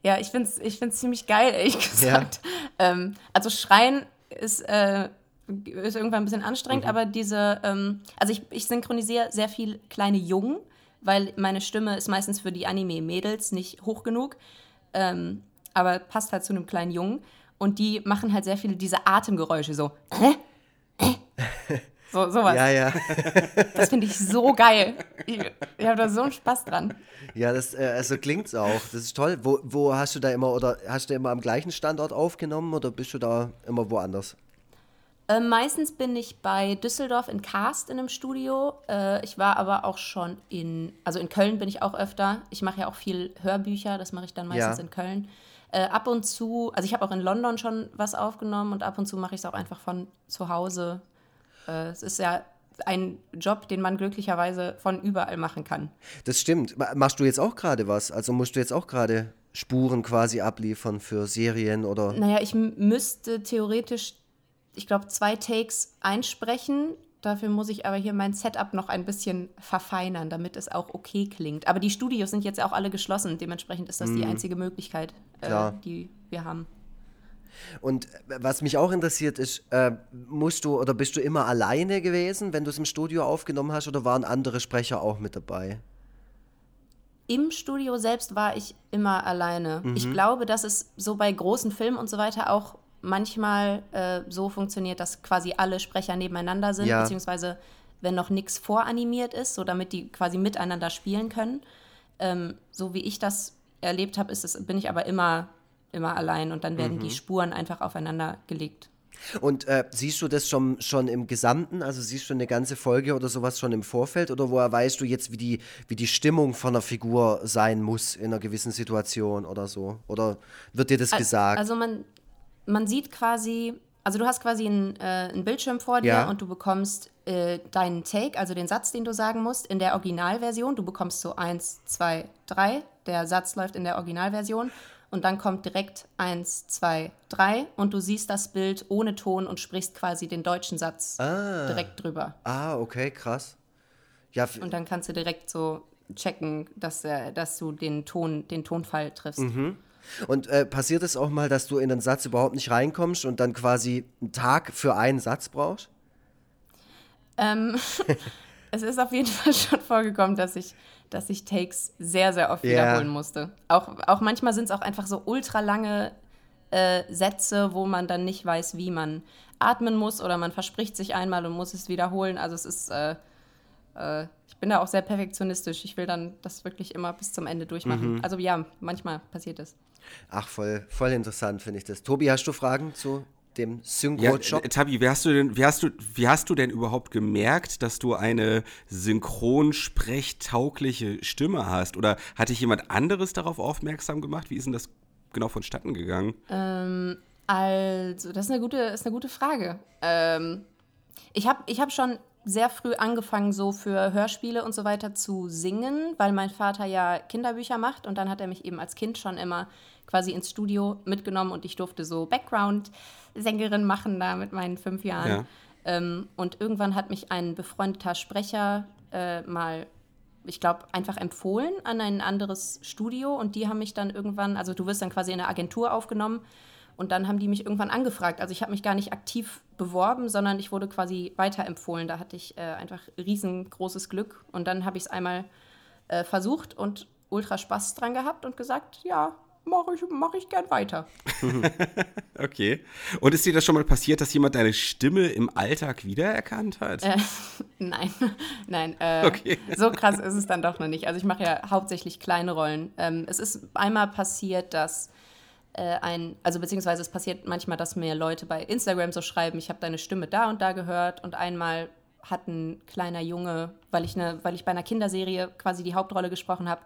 Ja, ich finde es ich find's ziemlich geil, ehrlich gesagt. Ja. Ähm, also Schreien ist, äh, ist irgendwann ein bisschen anstrengend, mhm. aber diese, ähm, also ich, ich synchronisiere sehr viel kleine Jungen, weil meine Stimme ist meistens für die Anime-Mädels nicht hoch genug, ähm, aber passt halt zu einem kleinen Jungen. Und die machen halt sehr viele diese Atemgeräusche, so. Äh? Äh? So, sowas. Ja, ja. Das finde ich so geil. Ich, ich habe da so einen Spaß dran. Ja, das, äh, also klingt's auch. Das ist toll. Wo, wo hast du da immer, oder hast du immer am gleichen Standort aufgenommen oder bist du da immer woanders? Äh, meistens bin ich bei Düsseldorf in Cast in einem Studio. Äh, ich war aber auch schon in, also in Köln bin ich auch öfter. Ich mache ja auch viel Hörbücher, das mache ich dann meistens ja. in Köln. Äh, ab und zu, also ich habe auch in London schon was aufgenommen und ab und zu mache ich es auch einfach von zu Hause es ist ja ein Job, den man glücklicherweise von überall machen kann. Das stimmt. Machst du jetzt auch gerade was? Also musst du jetzt auch gerade Spuren quasi abliefern für Serien oder? Naja, ich müsste theoretisch, ich glaube, zwei Takes einsprechen. Dafür muss ich aber hier mein Setup noch ein bisschen verfeinern, damit es auch okay klingt. Aber die Studios sind jetzt auch alle geschlossen. Dementsprechend ist das mm. die mhm. einzige Möglichkeit, äh, die wir haben. Und was mich auch interessiert ist, äh, musst du oder bist du immer alleine gewesen, wenn du es im Studio aufgenommen hast, oder waren andere Sprecher auch mit dabei? Im Studio selbst war ich immer alleine. Mhm. Ich glaube, dass es so bei großen Filmen und so weiter auch manchmal äh, so funktioniert, dass quasi alle Sprecher nebeneinander sind, ja. beziehungsweise wenn noch nichts voranimiert ist, so damit die quasi miteinander spielen können. Ähm, so wie ich das erlebt habe, bin ich aber immer, immer allein und dann werden mhm. die Spuren einfach aufeinander gelegt. Und äh, siehst du das schon, schon im Gesamten? Also siehst du eine ganze Folge oder sowas schon im Vorfeld? Oder woher weißt du jetzt, wie die, wie die Stimmung von einer Figur sein muss in einer gewissen Situation oder so? Oder wird dir das also, gesagt? Also man, man sieht quasi, also du hast quasi einen, äh, einen Bildschirm vor dir ja. und du bekommst äh, deinen Take, also den Satz, den du sagen musst, in der Originalversion. Du bekommst so eins, zwei, drei. Der Satz läuft in der Originalversion und dann kommt direkt eins, zwei, drei und du siehst das Bild ohne Ton und sprichst quasi den deutschen Satz ah. direkt drüber. Ah, okay, krass. Ja, und dann kannst du direkt so checken, dass, äh, dass du den Ton, den Tonfall triffst. Mhm. Und äh, passiert es auch mal, dass du in den Satz überhaupt nicht reinkommst und dann quasi einen Tag für einen Satz brauchst? Ähm, es ist auf jeden Fall schon vorgekommen, dass ich dass ich Takes sehr, sehr oft yeah. wiederholen musste. Auch, auch manchmal sind es auch einfach so ultra lange äh, Sätze, wo man dann nicht weiß, wie man atmen muss oder man verspricht sich einmal und muss es wiederholen. Also es ist, äh, äh, ich bin da auch sehr perfektionistisch. Ich will dann das wirklich immer bis zum Ende durchmachen. Mhm. Also ja, manchmal passiert es. Ach, voll, voll interessant finde ich das. Tobi, hast du Fragen zu dem Synchro-Job. Ja, Tabi, wie hast, du denn, wie, hast du, wie hast du denn überhaupt gemerkt, dass du eine synchronsprechtaugliche Stimme hast? Oder hat dich jemand anderes darauf aufmerksam gemacht? Wie ist denn das genau vonstatten gegangen? Ähm, also, das ist eine gute, ist eine gute Frage. Ähm, ich habe ich hab schon sehr früh angefangen, so für Hörspiele und so weiter zu singen, weil mein Vater ja Kinderbücher macht und dann hat er mich eben als Kind schon immer quasi ins Studio mitgenommen und ich durfte so Background-Sängerin machen da mit meinen fünf Jahren. Ja. Ähm, und irgendwann hat mich ein befreundeter Sprecher äh, mal, ich glaube, einfach empfohlen an ein anderes Studio und die haben mich dann irgendwann, also du wirst dann quasi in eine Agentur aufgenommen und dann haben die mich irgendwann angefragt. Also ich habe mich gar nicht aktiv beworben, sondern ich wurde quasi weiterempfohlen. Da hatte ich äh, einfach riesengroßes Glück und dann habe ich es einmal äh, versucht und ultra Spaß dran gehabt und gesagt, ja, mache ich, mach ich gern weiter. okay. Und ist dir das schon mal passiert, dass jemand deine Stimme im Alltag wiedererkannt hat? Äh, nein, nein. Äh, okay. So krass ist es dann doch noch nicht. Also ich mache ja hauptsächlich kleine Rollen. Ähm, es ist einmal passiert, dass ein, also beziehungsweise es passiert manchmal, dass mir Leute bei Instagram so schreiben, ich habe deine Stimme da und da gehört und einmal hat ein kleiner Junge, weil ich, eine, weil ich bei einer Kinderserie quasi die Hauptrolle gesprochen habe,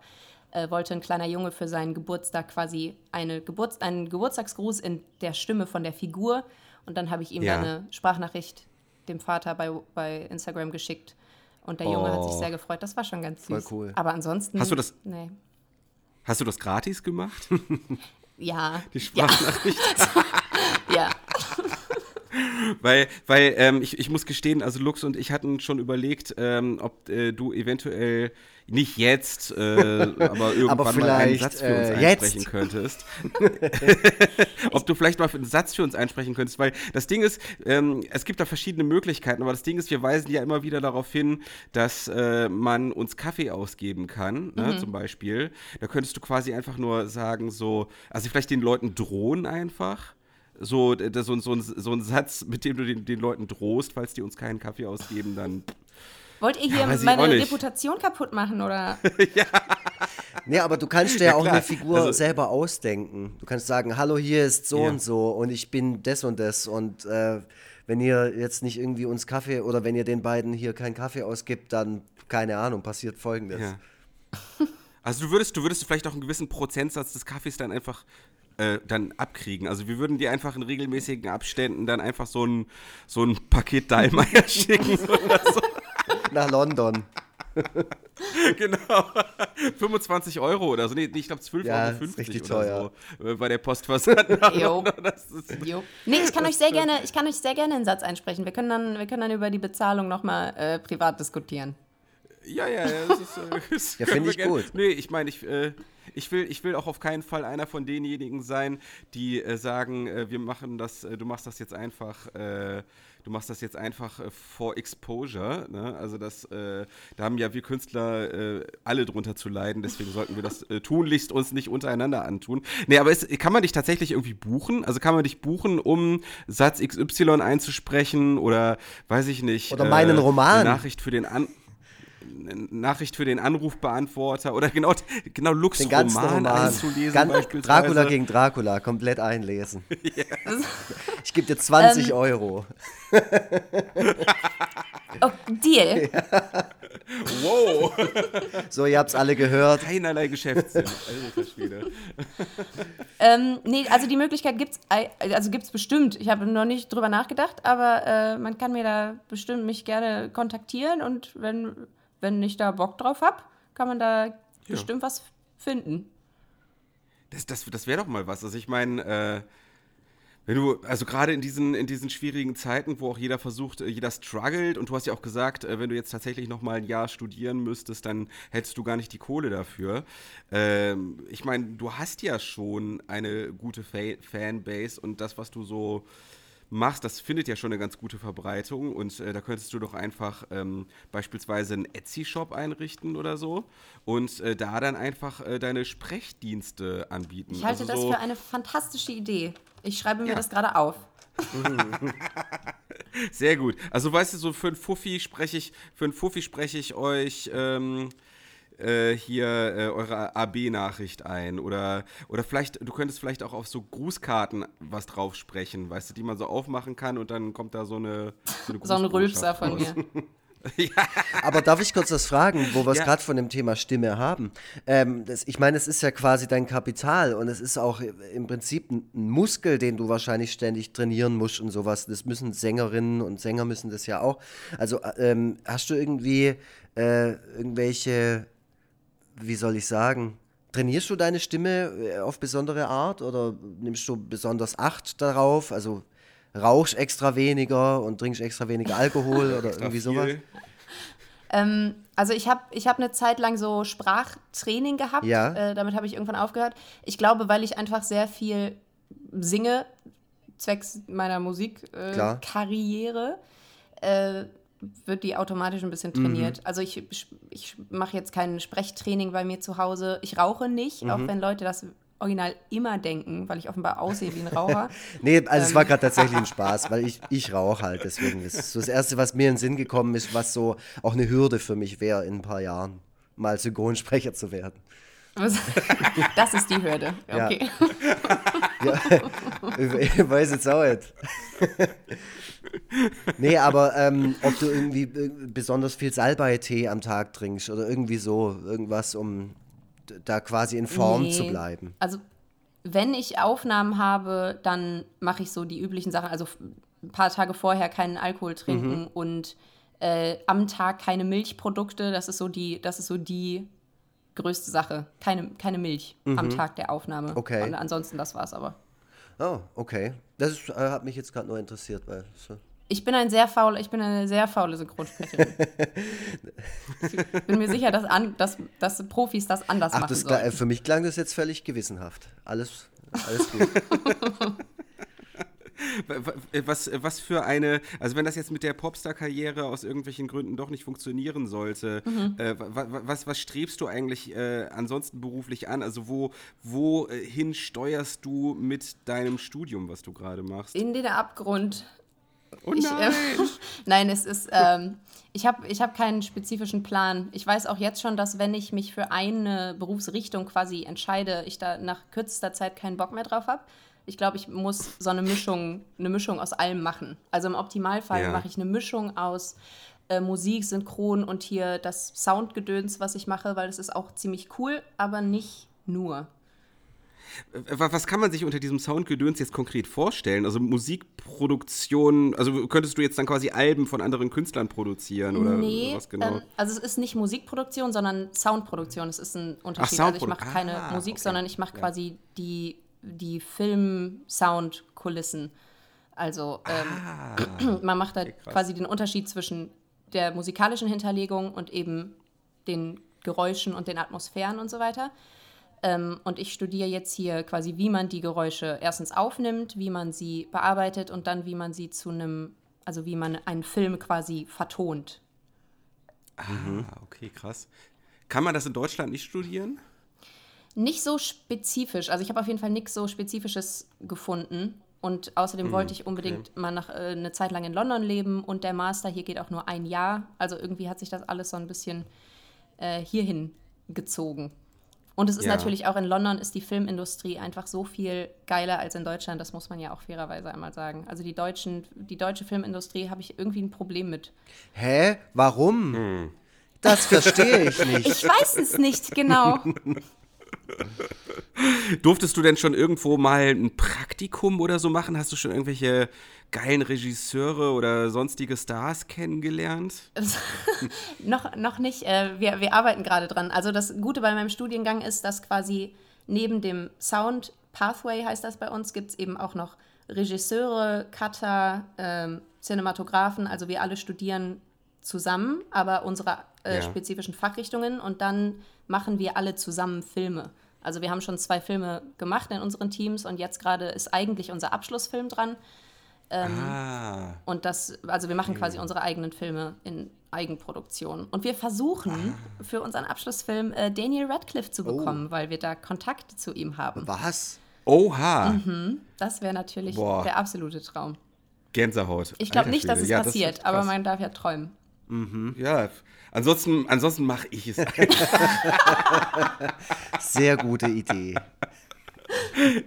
äh, wollte ein kleiner Junge für seinen Geburtstag quasi eine Geburts einen Geburtstagsgruß in der Stimme von der Figur. Und dann habe ich ihm ja. eine Sprachnachricht dem Vater bei, bei Instagram geschickt. Und der Junge oh. hat sich oh. sehr gefreut. Das war schon ganz süß. Voll cool. Aber ansonsten. Hast du das? Nee. Hast du das gratis gemacht? ja. Die Sprachnachricht. Ja. weil, weil ähm, ich, ich muss gestehen, also Lux und ich hatten schon überlegt, ähm, ob äh, du eventuell nicht jetzt, äh, aber irgendwann aber mal einen Satz für uns äh, einsprechen jetzt. könntest. Ob du vielleicht mal einen Satz für uns einsprechen könntest, weil das Ding ist, ähm, es gibt da verschiedene Möglichkeiten, aber das Ding ist, wir weisen ja immer wieder darauf hin, dass äh, man uns Kaffee ausgeben kann, ne, mhm. zum Beispiel. Da könntest du quasi einfach nur sagen, so, also vielleicht den Leuten drohen einfach so, so, so, so ein Satz, mit dem du den, den Leuten drohst, falls die uns keinen Kaffee ausgeben, dann Wollt ihr hier ja, meine Reputation kaputt machen, oder? ja. Nee, aber du kannst dir ja, auch eine Figur also, selber ausdenken. Du kannst sagen, hallo, hier ist so ja. und so und ich bin das und das und äh, wenn ihr jetzt nicht irgendwie uns Kaffee oder wenn ihr den beiden hier keinen Kaffee ausgibt, dann, keine Ahnung, passiert folgendes. Ja. Also du würdest, du würdest vielleicht auch einen gewissen Prozentsatz des Kaffees dann einfach äh, dann abkriegen. Also wir würden dir einfach in regelmäßigen Abständen dann einfach so ein, so ein Paket Dallmayr schicken oder so nach London. genau. 25 Euro oder so. Nee, ich glaube 12,50 ja, Euro richtig oder teuer. so äh, bei der Postversand. Jo. jo. Nee, ich kann euch sehr gerne, ich kann euch sehr gerne einen Satz einsprechen. Wir können dann, wir können dann über die Bezahlung nochmal äh, privat diskutieren. Ja, ja, ja. Das ist, äh, das Ja, finde ich gern- gut. Nee, ich meine, ich, äh, ich, will, ich will auch auf keinen Fall einer von denjenigen sein, die äh, sagen, äh, wir machen das, äh, du machst das jetzt einfach, du machst das jetzt einfach for exposure. Ne? Also das, äh, da haben ja wir Künstler alle drunter zu leiden, deswegen sollten wir das tunlichst uns nicht untereinander antun. Nee, aber ist, kann man dich tatsächlich irgendwie buchen? Also kann man dich buchen, um Satz XY einzusprechen oder weiß ich nicht. Oder meinen Roman. Eine Nachricht für den An eine Nachricht für den Anrufbeantworter oder genau, genau Den Lux ganzen Roman Roman. einzulesen Gan beispielsweise. Dracula gegen Dracula, komplett einlesen. Ich gebe dir 20 Ähm, Euro. Oh, Deal. Wow, So, ihr habt's alle gehört. keinerlei Geschäftssinn. Schwede. ähm, nee, also die Möglichkeit gibt's, also gibt's bestimmt. Ich habe noch nicht drüber nachgedacht, aber äh, man kann mir da bestimmt mich gerne kontaktieren und wenn, wenn ich da Bock drauf habe, kann man da bestimmt was finden. Das, das, das wäre doch mal was. Also ich meine, äh, wenn du, also gerade in diesen, in diesen schwierigen Zeiten, wo auch jeder versucht, äh, jeder struggelt und du hast ja auch gesagt, äh, wenn du jetzt tatsächlich noch mal ein Jahr studieren müsstest, dann hättest du gar nicht die Kohle dafür. Ähm, ich meine, du hast ja schon eine gute Fa Fanbase und das, was du so machst, das findet ja schon eine ganz gute Verbreitung und äh, da könntest du doch einfach ähm, beispielsweise einen Etsy-Shop einrichten oder so und äh, da dann einfach äh, deine Sprechdienste anbieten. Ich halte Also das so, für eine fantastische Idee. Ich schreibe mir Ja. das gerade auf. Sehr gut. Also weißt du, so für einen Fuffi spreche ich, für einen Fuffi spreche ich euch ähm, äh, hier äh, eure AB-Nachricht ein. Oder, oder vielleicht, du könntest vielleicht auch auf so Grußkarten was drauf sprechen, weißt du, die man so aufmachen kann und dann kommt da so eine So, eine So ein Rülpser von raus. mir. Aber darf ich kurz was fragen, wo wir es Ja. gerade von dem Thema Stimme haben? Ähm, das, ich meine, es ist ja quasi dein Kapital und es ist auch im Prinzip ein ein Muskel, den du wahrscheinlich ständig trainieren musst und sowas. Das müssen Sängerinnen und Sänger müssen das ja auch. Also äh, ähm, hast du irgendwie äh, irgendwelche, wie soll ich sagen, trainierst du deine Stimme äh, auf besondere Art oder nimmst du besonders Acht darauf? Also rauchst extra weniger und trinkst extra weniger Alkohol oder irgendwie sowas? Ähm, also ich habe ich hab eine Zeit lang so Sprachtraining gehabt. Ja. Äh, damit habe ich irgendwann aufgehört. Ich glaube, weil ich einfach sehr viel singe, zwecks meiner Musikkarriere, äh, äh, wird die automatisch ein bisschen trainiert. Also ich, ich mache jetzt kein Sprechtraining bei mir zu Hause. Ich rauche nicht, auch wenn Leute das original immer denken, weil ich offenbar aussehe wie ein Raucher. Nee, also es war gerade tatsächlich ein Spaß, weil ich, ich rauche halt, deswegen ist es so das Erste, was mir in den Sinn gekommen ist, was so auch eine Hürde für mich wäre, in ein paar Jahren mal Synchronsprecher zu werden. das ist die Hürde. Ja. Okay. Ja, ich, ich weiß jetzt auch nicht. nee, aber ähm, ob du irgendwie äh, besonders viel Salbei-Tee am Tag trinkst oder irgendwie so, irgendwas, um da quasi in Form Nee. zu bleiben. Also, wenn ich Aufnahmen habe, dann mache ich so die üblichen Sachen. Also ein paar Tage vorher keinen Alkohol trinken Mhm. und äh, am Tag keine Milchprodukte. Das ist so die, das ist so die größte Sache. Keine, keine Milch am Tag der Aufnahme. Mhm. Okay. Und ansonsten, das war's aber. Oh, okay. Das ist, äh, hat mich jetzt gerade nur interessiert, weil so. Ich bin ein sehr faul, ich bin eine sehr faule Synchronsprecherin. ich bin mir sicher, dass, an, dass, dass Profis das anders Ach, machen das, äh, sollten. für mich klang das jetzt völlig gewissenhaft. Alles, alles gut. Wa- Was, was für eine, also wenn das jetzt mit der Popstar-Karriere aus irgendwelchen Gründen doch nicht funktionieren sollte, Mhm. äh, wa- wa- was, was strebst du eigentlich äh, ansonsten beruflich an? Also wo, wohin steuerst du mit deinem Studium, was du gerade machst? In den Abgrund. Oh Ich, nein! äh, nein, es ist, ähm, ich habe ich hab keinen spezifischen Plan. Ich weiß auch jetzt schon, dass wenn ich mich für eine Berufsrichtung quasi entscheide, ich da nach kürzester Zeit keinen Bock mehr drauf habe. Ich glaube, ich muss so eine Mischung, eine Mischung aus allem machen. Also im Optimalfall Ja. mache ich eine Mischung aus äh, Musik, Synchron und hier das Soundgedöns, was ich mache, weil das ist auch ziemlich cool, aber nicht nur. Wa- Was kann man sich unter diesem Soundgedöns jetzt konkret vorstellen? Also Musikproduktion, also könntest du jetzt dann quasi Alben von anderen Künstlern produzieren oder Nee, was genau? ähm, also es ist nicht Musikproduktion, sondern Soundproduktion. Es ist ein Unterschied. also ich mache keine Ah, Musik, okay. sondern ich mache Ja. quasi die, die Film-Sound-Kulissen. Also ähm, man macht da Ah. Okay, quasi den Unterschied zwischen der musikalischen Hinterlegung und eben den Geräuschen und den Atmosphären und so weiter. Ähm, und ich studiere jetzt hier quasi, wie man die Geräusche erstens aufnimmt, wie man sie bearbeitet und dann, wie man sie zu einem, also wie man einen Film quasi vertont. Ah, okay, krass. Kann man das in Deutschland nicht studieren? Nicht so spezifisch. Also ich habe auf jeden Fall nichts so Spezifisches gefunden. Und außerdem wollte ich unbedingt mal nach, äh, eine Zeit lang in London leben und der Master hier geht auch nur ein Jahr. Also irgendwie hat sich das alles so ein bisschen äh, hierhin gezogen. Und es ist Ja. natürlich auch in London ist die Filmindustrie einfach so viel geiler als in Deutschland. Das muss man ja auch fairerweise einmal sagen. Also die deutschen, die deutsche Filmindustrie habe ich irgendwie ein Problem mit. Hä? Warum? Das verstehe ich nicht. Ich weiß es nicht genau. Durftest du denn schon irgendwo mal ein Praktikum oder so machen? Hast du schon irgendwelche geilen Regisseure oder sonstige Stars kennengelernt? noch, noch nicht. Äh, wir, wir arbeiten gerade dran. Also das Gute bei meinem Studiengang ist, dass quasi neben dem Sound Pathway heißt das bei uns, gibt es eben auch noch Regisseure, Cutter, ähm, Cinematografen. Also wir alle studieren zusammen, aber unsere äh, Ja. spezifischen Fachrichtungen und dann machen wir alle zusammen Filme. Also wir haben schon zwei Filme gemacht in unseren Teams und jetzt gerade ist eigentlich unser Abschlussfilm dran. ah. Und das, also wir machen quasi unsere eigenen Filme in Eigenproduktion. Und wir versuchen für unseren Abschlussfilm äh, Daniel Radcliffe zu bekommen, weil wir da Kontakt zu ihm haben. Was? Oha. Das wäre natürlich Boah. der absolute Traum. Gänsehaut. Ich glaube nicht, dass es Ja, das passiert, wird aber man darf ja träumen. Ja, f- ansonsten, ansonsten mache ich es. Sehr gute Idee.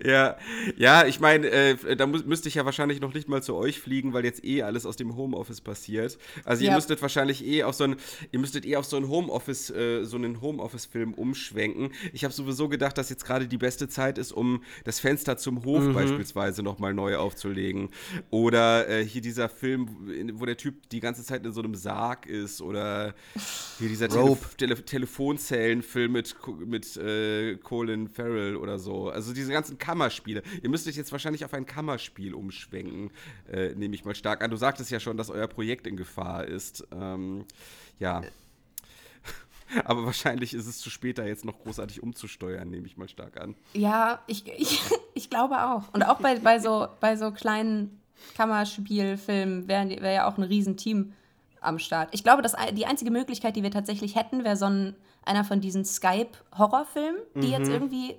Ja, ja, ich meine, äh, da muss, müsste ich ja wahrscheinlich noch nicht mal zu euch fliegen, weil jetzt eh alles aus dem Homeoffice passiert. Also ihr Ja. müsstet wahrscheinlich eh auf so ein, ihr müsstet eh auf so ein Homeoffice, äh, so einen Homeoffice-Film umschwenken. Ich habe sowieso gedacht, dass jetzt gerade die beste Zeit ist, um das Fenster zum Hof Mhm. beispielsweise nochmal neu aufzulegen. Oder äh, hier dieser Film, wo der Typ die ganze Zeit in so einem Sarg ist. Oder hier dieser Tele. Tele Telefonzellenfilm mit, mit äh, Colin Farrell oder so. Also diese ganzen Kammerspiele. Ihr müsstet jetzt wahrscheinlich auf ein Kammerspiel umschwenken, äh, nehme ich mal stark an. Du sagtest ja schon, dass euer Projekt in Gefahr ist. Ähm, ja. Aber wahrscheinlich ist es zu spät, da jetzt noch großartig umzusteuern, nehme ich mal stark an. Ja, ich, ich, ich glaube auch. Und auch bei, bei, so, bei so kleinen Kammerspielfilmen wäre wär ja auch ein Riesenteam am Start. Ich glaube, dass die einzige Möglichkeit, die wir tatsächlich hätten, wäre so ein, einer von diesen Skype-Horrorfilmen, die jetzt Mhm. irgendwie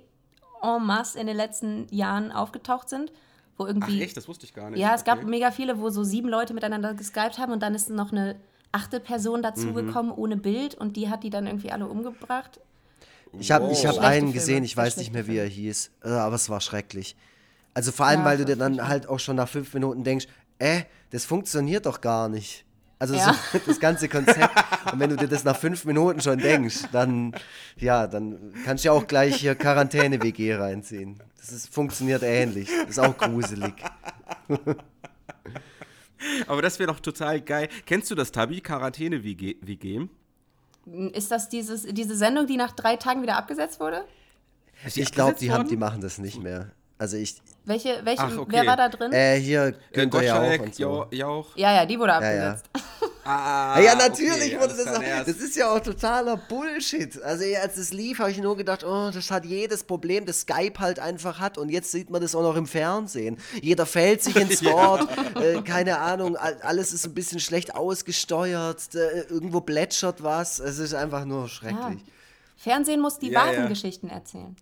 en masse in den letzten Jahren aufgetaucht sind. Wo Ach irgendwie echt, das wusste ich gar nicht. Ja, es gab Okay. mega viele, wo so sieben Leute miteinander geskypt haben und dann ist noch eine achte Person dazugekommen ohne Bild und die hat die dann irgendwie alle umgebracht. Ich habe ich hab einen Filme, gesehen, ich weiß nicht mehr, wie er hieß, äh, aber es war schrecklich. Also vor allem, Ja, weil du dir dann halt auch schon nach fünf Minuten denkst, äh, das funktioniert doch gar nicht. Also Ja. so, das ganze Konzept. Und wenn du dir das nach fünf Minuten schon denkst, dann, ja, dann kannst du ja auch gleich hier Quarantäne-WG reinziehen. Das ist, funktioniert ähnlich. Ist auch gruselig. Aber das wäre doch total geil. Kennst du das Tabi? Quarantäne-WG? WG? Ist das dieses, diese Sendung, die nach drei Tagen wieder abgesetzt wurde? Ich glaube, die, haben, die machen das nicht mehr. Also ich, Welche, welche, Ach, okay. wer war da drin? äh, hier, Äh, Günther Jauch und so. Jau- Jauch. ja, ja, die wurde ja. abgesetzt. Ah, Ah, ja, natürlich okay, wurde das auch. erst. Das ist ja auch totaler Bullshit. Also, ja, als es lief, habe ich nur gedacht, oh, das hat jedes Problem, das Skype halt einfach hat. Und jetzt sieht man das auch noch im Fernsehen. Jeder fällt sich ins Wort. äh, keine Ahnung, all- alles ist ein bisschen schlecht ausgesteuert. Äh, irgendwo plätschert was. Es ist einfach nur schrecklich. Fernsehen muss die Ja, wahren ja. Geschichten erzählen.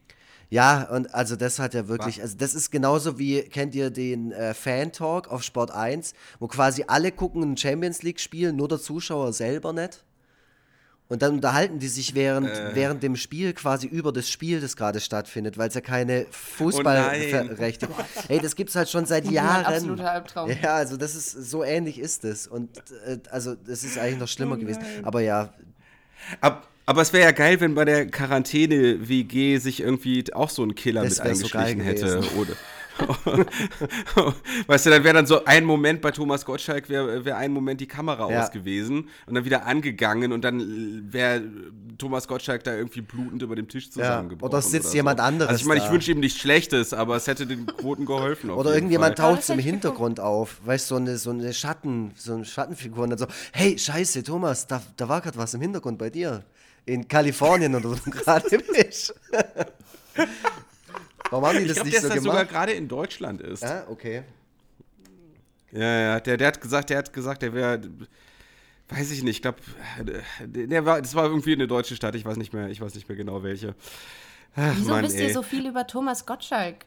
Ja, und also das hat ja wirklich, also das ist genauso wie, kennt ihr den äh, Fan-Talk auf Sport 1, wo quasi alle gucken ein Champions League-Spiel, nur der Zuschauer selber nicht. Und dann unterhalten die sich während, Äh. während dem Spiel quasi über das Spiel, das gerade stattfindet, weil es ja keine Oh. Fußballrechte Hey, das gibt's halt schon seit Jahren. absoluter Albtraum. Ja, also das ist, so ähnlich ist es. Und äh, also das ist eigentlich noch Oh schlimmer gewesen. Aber ja, Ab, aber es wäre ja geil, wenn bei der Quarantäne-WG sich irgendwie auch so ein Killer Das mit wär so eingeschlichen hätte. Oder, weißt du, dann wäre dann so ein Moment bei Thomas Gottschalk, wäre wär ein Moment die Kamera Ja. aus gewesen und dann wieder angegangen und dann wäre Thomas Gottschalk da irgendwie blutend über dem Tisch zusammengebrochen. oder sitzt so. jemand anderes Also ich meine, ich wünsche ihm nichts Schlechtes, aber es hätte den Quoten geholfen. auf Oder jeden irgendjemand Fall. Ja, taucht im Hintergrund auf, weißt du, so eine, so eine Schatten, so eine Schattenfigur und dann so, hey, scheiße, Thomas, da, da war gerade was im Hintergrund bei dir. In Kalifornien oder so gerade bist. Warum haben die Ich das glaube, nicht dass so das sogar gemacht? gerade in Deutschland ist. Ah, okay. Ja, ja, der, der hat gesagt, der hat gesagt, der wäre, weiß ich nicht, ich glaube, der war, das war irgendwie eine deutsche Stadt, ich weiß nicht mehr, ich weiß nicht mehr genau welche. Ach, Wieso Mann, wisst ey. ihr so viel über Thomas Gottschalk?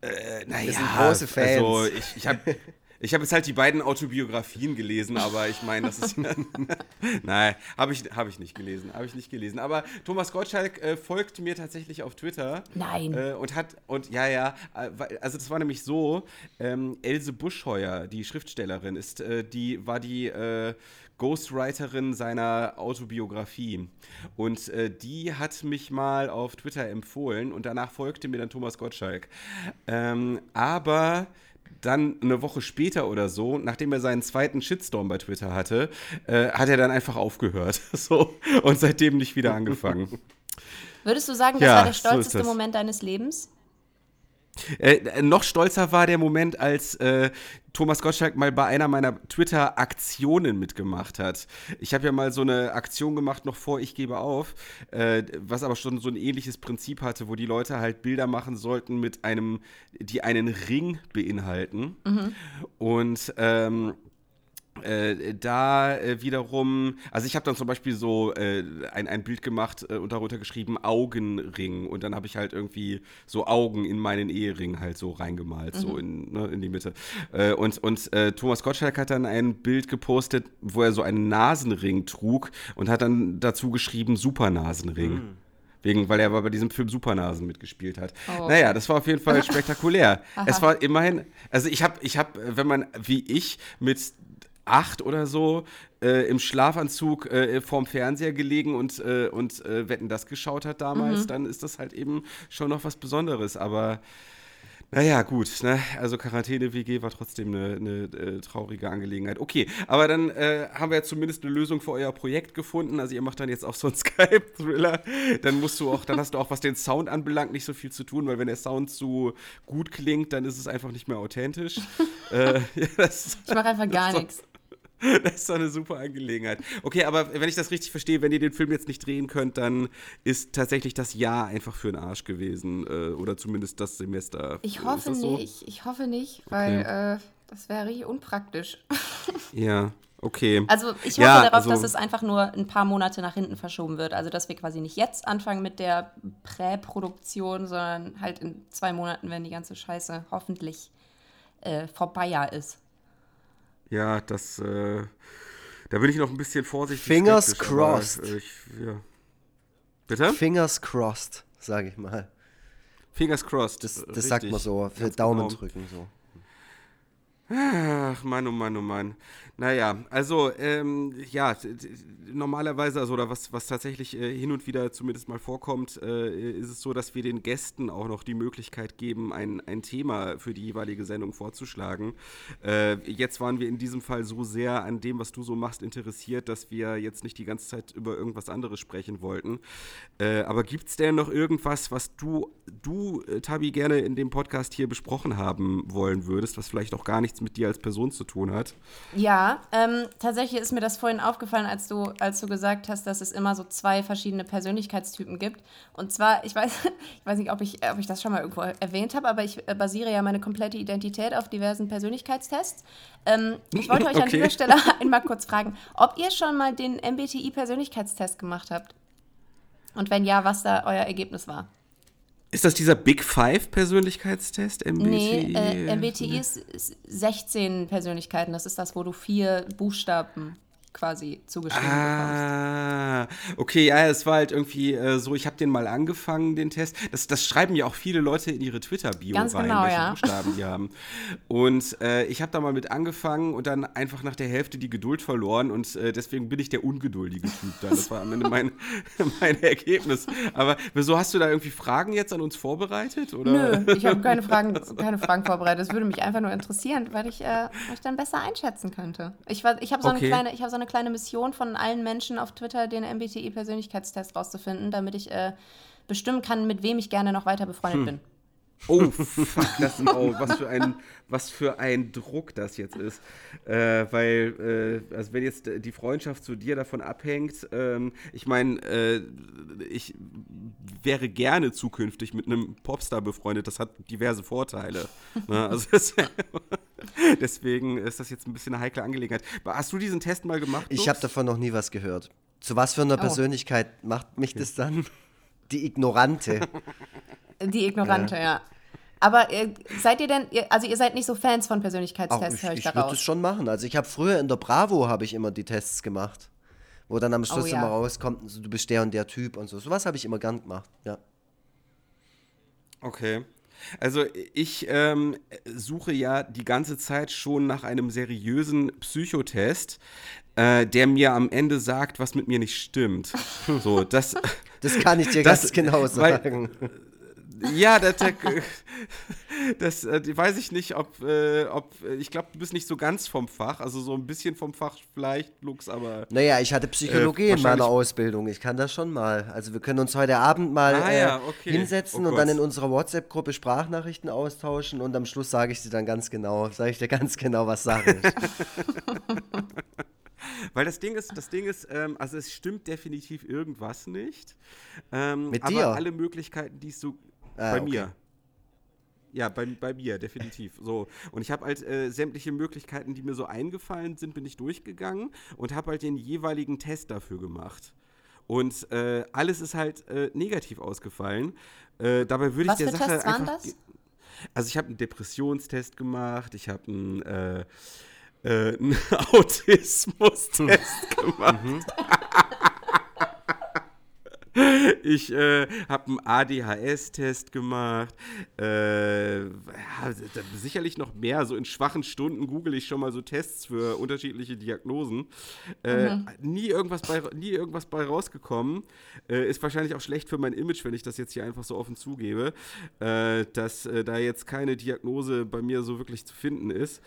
Äh, naja, Wir sind große Fans. Also ich, ich habe ich hab jetzt halt die beiden Autobiografien gelesen, aber ich meine, das ist. Nein, habe ich, hab ich nicht gelesen. Habe ich nicht gelesen. Aber Thomas Gottschalk äh, folgt mir tatsächlich auf Twitter. Nein. Äh, und hat, und ja, ja, äh, also das war nämlich so: ähm, Else Buschheuer, die Schriftstellerin, ist, äh, die, war die. Äh, Ghostwriterin seiner Autobiografie. Und äh, die hat mich mal auf Twitter empfohlen und danach folgte mir dann Thomas Gottschalk. Ähm, aber dann eine Woche später oder so, nachdem er seinen zweiten Shitstorm bei Twitter hatte, äh, hat er dann einfach aufgehört. so, und seitdem nicht wieder angefangen. Würdest du sagen, das Ja, war der so stolzeste das. Moment deines Lebens? Äh, noch stolzer war der Moment, als äh, Thomas Gottschalk mal bei einer meiner Twitter-Aktionen mitgemacht hat. Ich habe ja mal so eine Aktion gemacht, noch vor Ich gebe auf, äh, was aber schon so ein ähnliches Prinzip hatte, wo die Leute halt Bilder machen sollten mit einem, die einen Ring beinhalten. Und ähm, äh, da äh, wiederum, also ich habe dann zum Beispiel so äh, ein, ein Bild gemacht äh, und darunter geschrieben Augenring und dann habe ich halt irgendwie so Augen in meinen Ehering halt so reingemalt, so in, ne, in die Mitte. Äh, und und äh, Thomas Gottschalk hat dann ein Bild gepostet, wo er so einen Nasenring trug und hat dann dazu geschrieben Supernasenring. Wegen, weil er aber bei diesem Film Supernasen mitgespielt hat. Oh. Naja, das war auf jeden Fall spektakulär. es war immerhin, also ich habe, ich habe, wenn man wie ich mit acht oder so äh, im Schlafanzug äh, vorm Fernseher gelegen und, äh, und äh, Wetten das geschaut hat damals, dann ist das halt eben schon noch was Besonderes. Aber naja, gut, ne? Also Quarantäne-WG war trotzdem eine, eine äh, traurige Angelegenheit. Okay, aber dann äh, haben wir ja zumindest eine Lösung für euer Projekt gefunden. Also ihr macht dann jetzt auch so einen Skype-Thriller. Dann musst du auch, dann hast du auch, was den Sound anbelangt, nicht so viel zu tun, weil wenn der Sound zu gut klingt, dann ist es einfach nicht mehr authentisch. äh, ja, das, Ich mache einfach gar So. nichts. das ist doch eine super Angelegenheit. Okay, aber wenn ich das richtig verstehe, wenn ihr den Film jetzt nicht drehen könnt, dann ist tatsächlich das Jahr einfach für den Arsch gewesen. Äh, oder zumindest das Semester. Ich hoffe so? nicht. Ich hoffe nicht, weil äh, das wäre richtig unpraktisch. Ja, okay. Also ich hoffe Ja, darauf, also- dass es einfach nur ein paar Monate nach hinten verschoben wird. Also dass wir quasi nicht jetzt anfangen mit der Präproduktion, sondern halt in zwei Monaten, wenn die ganze Scheiße hoffentlich äh, vorbei ist. Ja, das, äh, da bin ich noch ein bisschen vorsichtig. Fingers skeptisch, aber, crossed. äh, ich, ja. Bitte? Fingers crossed, sage ich mal. Fingers crossed. Das, das richtig. sagt man so, für Ganz Daumen genau. drücken so. Ach, Mann, oh Mann, oh Mann. Naja, also, ähm, ja, normalerweise, also, oder was, was tatsächlich äh, hin und wieder zumindest mal vorkommt, äh, ist es so, dass wir den Gästen auch noch die Möglichkeit geben, ein, ein Thema für die jeweilige Sendung vorzuschlagen. Äh, jetzt waren wir in diesem Fall so sehr an dem, was du so machst, interessiert, dass wir jetzt nicht die ganze Zeit über irgendwas anderes sprechen wollten. Äh, aber gibt es denn noch irgendwas, was du, du, äh, Tabi, gerne in dem Podcast hier besprochen haben wollen würdest, was vielleicht auch gar nichts mit dir als Person zu tun hat? Ja, ähm, tatsächlich ist mir das vorhin aufgefallen, als du, als du gesagt hast, dass es immer so zwei verschiedene Persönlichkeitstypen gibt. Und zwar, ich weiß, ich weiß nicht, ob ich, ob ich das schon mal irgendwo erwähnt habe, aber ich basiere ja meine komplette Identität auf diversen Persönlichkeitstests. Ähm, ich wollte euch an Okay. dieser Stelle einmal kurz fragen, ob ihr schon mal den MBTI-Persönlichkeitstest gemacht habt. Und wenn ja, was da euer Ergebnis war. Ist das dieser Big Five Persönlichkeitstest? MBTI? Nee, äh, MBTI ist, ist 16 Persönlichkeiten. Das ist das, wo du vier Buchstaben quasi zugeschrieben bekommst. Ah, okay, ja, es war halt irgendwie äh, so, ich habe den mal angefangen, den Test. Das, das schreiben ja auch viele Leute in ihre Twitter-Bio rein, genau, welche ja. Buchstaben die haben. Und äh, ich habe da mal mit angefangen und dann einfach nach der Hälfte die Geduld verloren und äh, deswegen bin ich der ungeduldige Typ dann. Das war am Ende mein, mein Ergebnis. Aber wieso hast du da irgendwie Fragen jetzt an uns vorbereitet? Oder? Nö, ich habe keine Fragen, keine Fragen vorbereitet. Es würde mich einfach nur interessieren, weil ich äh, euch dann besser einschätzen könnte. Ich, war- ich habe so, eine Okay. kleine- ich hab so eine kleine Mission von allen Menschen auf Twitter, den MBTI-Persönlichkeitstest rauszufinden, damit ich äh, bestimmen kann, mit wem ich gerne noch weiter befreundet bin. Oh, fuck, das, oh, was für ein, was für ein Druck das jetzt ist. Äh, weil, äh, also wenn jetzt die Freundschaft zu dir davon abhängt, ähm, ich meine, äh, ich wäre gerne zukünftig mit einem Popstar befreundet, das hat diverse Vorteile. ne? also das, deswegen ist das jetzt ein bisschen eine heikle Angelegenheit. Hast du diesen Test mal gemacht? Ich habe davon noch nie was gehört. Zu was für einer oh. Persönlichkeit macht mich das dann? Die Ignorante. Die Ignorante, ja. ja. Aber äh, seid ihr denn, also ihr seid nicht so Fans von Persönlichkeitstests, höre ich, ich würde es schon machen. Also ich habe früher in der Bravo habe ich immer die Tests gemacht, wo dann am oh Schluss oh, ja. immer rauskommt, du bist der und der Typ und so. Sowas habe ich immer gern gemacht, ja. Okay. Also ich ähm, suche ja die ganze Zeit schon nach einem seriösen Psychotest, äh, der mir am Ende sagt, was mit mir nicht stimmt. So, das, das kann ich dir das, ganz genau sagen. Weil, ja, das, das, das weiß ich nicht, ob, äh, ob ich glaube, du bist nicht so ganz vom Fach, also so ein bisschen vom Fach vielleicht, Lux, aber. Naja, ich hatte Psychologie äh, in meiner Ausbildung, ich kann das schon mal. Also wir können uns heute Abend mal ah, ja, äh, okay. hinsetzen oh und dann in unserer WhatsApp-Gruppe Sprachnachrichten austauschen und am Schluss sage ich dir dann ganz genau, sage ich dir ganz genau, was sage ich. Weil das Ding ist, das Ding ist, ähm, also es stimmt definitiv irgendwas nicht. Ähm, Mit dir? Aber alle Möglichkeiten, die es so Ah, bei okay. mir. Ja, bei, bei mir, definitiv. So. Und ich habe halt äh, sämtliche Möglichkeiten, die mir so eingefallen sind, bin ich durchgegangen und habe halt den jeweiligen Test dafür gemacht. Und äh, alles ist halt äh, negativ ausgefallen. Äh, dabei würde ich der Sache Tests einfach. Das? Also ich habe einen Depressionstest gemacht, ich habe einen, äh, äh, einen Autismus-Test gemacht. Ich äh, habe einen ADHS-Test gemacht. Äh, ja, sicherlich noch mehr. So in schwachen Stunden google ich schon mal so Tests für unterschiedliche Diagnosen. Äh, mhm. nie, irgendwas bei, nie irgendwas bei rausgekommen. Äh, ist wahrscheinlich auch schlecht für mein Image, wenn ich das jetzt hier einfach so offen zugebe, äh, dass äh, da jetzt keine Diagnose bei mir so wirklich zu finden ist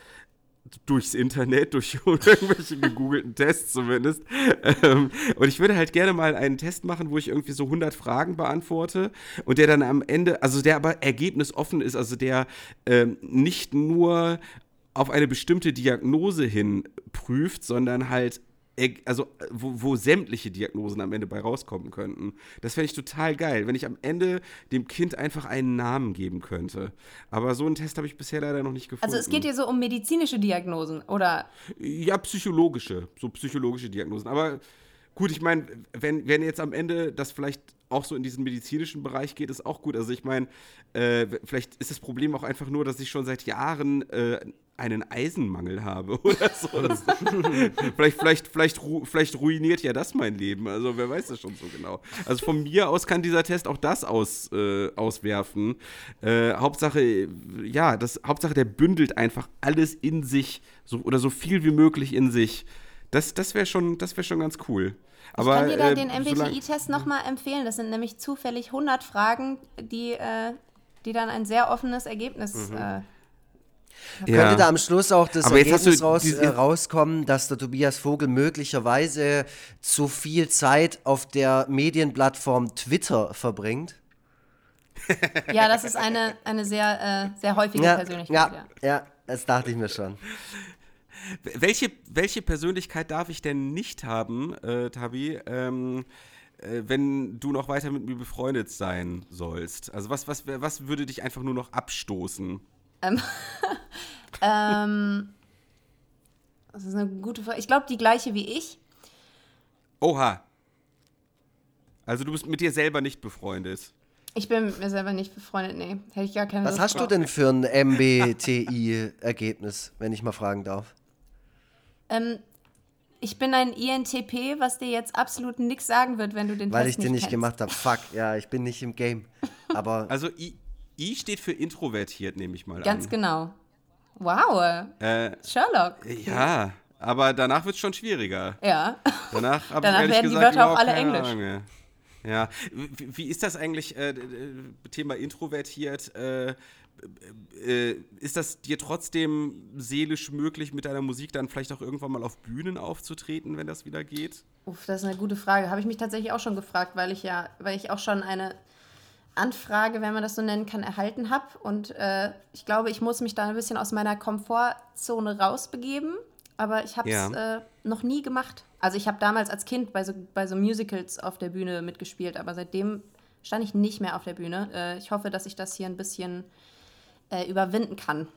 durchs Internet, durch irgendwelche gegoogelten Tests zumindest. Ähm, und ich würde halt gerne mal einen Test machen, wo ich irgendwie so 100 Fragen beantworte und der dann am Ende, also der aber ergebnisoffen ist, also der ähm, nicht nur auf eine bestimmte Diagnose hin prüft, sondern halt also wo, wo, sämtliche Diagnosen am Ende bei rauskommen könnten. Das fände ich total geil, wenn ich am Ende dem Kind einfach einen Namen geben könnte. Aber so einen Test habe ich bisher leider noch nicht gefunden. Also es geht hier so um medizinische Diagnosen, oder? Ja, psychologische, so psychologische Diagnosen. Aber gut, ich meine, wenn, wenn jetzt am Ende das vielleicht auch so in diesen medizinischen Bereich geht, ist auch gut. Also ich meine, äh, vielleicht ist das Problem auch einfach nur, dass ich schon seit Jahren äh, einen Eisenmangel habe oder so. vielleicht, vielleicht, vielleicht, vielleicht ruiniert ja das mein Leben. Also wer weiß das schon so genau. Also von mir aus kann dieser Test auch das aus, äh, auswerfen. Äh, Hauptsache, ja, das, Hauptsache, der bündelt einfach alles in sich so, oder so viel wie möglich in sich. Das, das wäre schon, wär schon ganz cool. Aber, ich kann dir da äh, den MBTI-Test nochmal empfehlen. Das sind nämlich zufällig 100 Fragen, die, äh, die dann ein sehr offenes Ergebnis mhm. Ja. Könnte da am Schluss auch das Aber Ergebnis raus, äh, rauskommen, dass der Tobias Vogel möglicherweise zu viel Zeit auf der Medienplattform Twitter verbringt? Ja, das ist eine, eine sehr, äh, sehr häufige ja, Persönlichkeit. Ja, ja, ja, das dachte ich mir schon. Welche, welche Persönlichkeit darf ich denn nicht haben, äh, Tabi, ähm, äh, wenn du noch weiter mit mir befreundet sein sollst? Also was, was, was würde dich einfach nur noch abstoßen? Ähm, ähm, das ist eine gute Frage. Ich glaube, die gleiche wie ich. Oha. Also du bist mit dir selber nicht befreundet. Ich bin mit mir selber nicht befreundet, nee. Hätte ich gar keine Was Lust hast drauf. du denn für ein MBTI-Ergebnis, wenn ich mal fragen darf? Ähm, ich bin ein INTP, was dir jetzt absolut nichts sagen wird, wenn du den Weil Test ich den nicht kennst. gemacht habe. Fuck, ja, ich bin nicht im Game. Aber also I, I steht für introvertiert, nehme ich mal Ganz an. Ganz genau. Wow. Äh, Sherlock. Ja, aber danach wird es schon schwieriger. Ja. Danach, danach werden gesagt, die Wörter auch alle Englisch. Ahnung. Ja, wie, wie, ist das eigentlich, äh, Thema introvertiert? Äh, äh, ist das dir trotzdem seelisch möglich, mit deiner Musik dann vielleicht auch irgendwann mal auf Bühnen aufzutreten, wenn das wieder geht? Uff, das ist eine gute Frage. Habe ich mich tatsächlich auch schon gefragt, weil ich ja, weil ich auch schon eine Anfrage, wenn man das so nennen kann, erhalten habe. Und äh, ich glaube, ich muss mich da ein bisschen aus meiner Komfortzone rausbegeben. Aber ich habe es Ja. äh, noch nie gemacht. Also ich habe damals als Kind bei so, bei so Musicals auf der Bühne mitgespielt, aber seitdem stand ich nicht mehr auf der Bühne. Äh, ich hoffe, dass ich das hier ein bisschen äh, überwinden kann.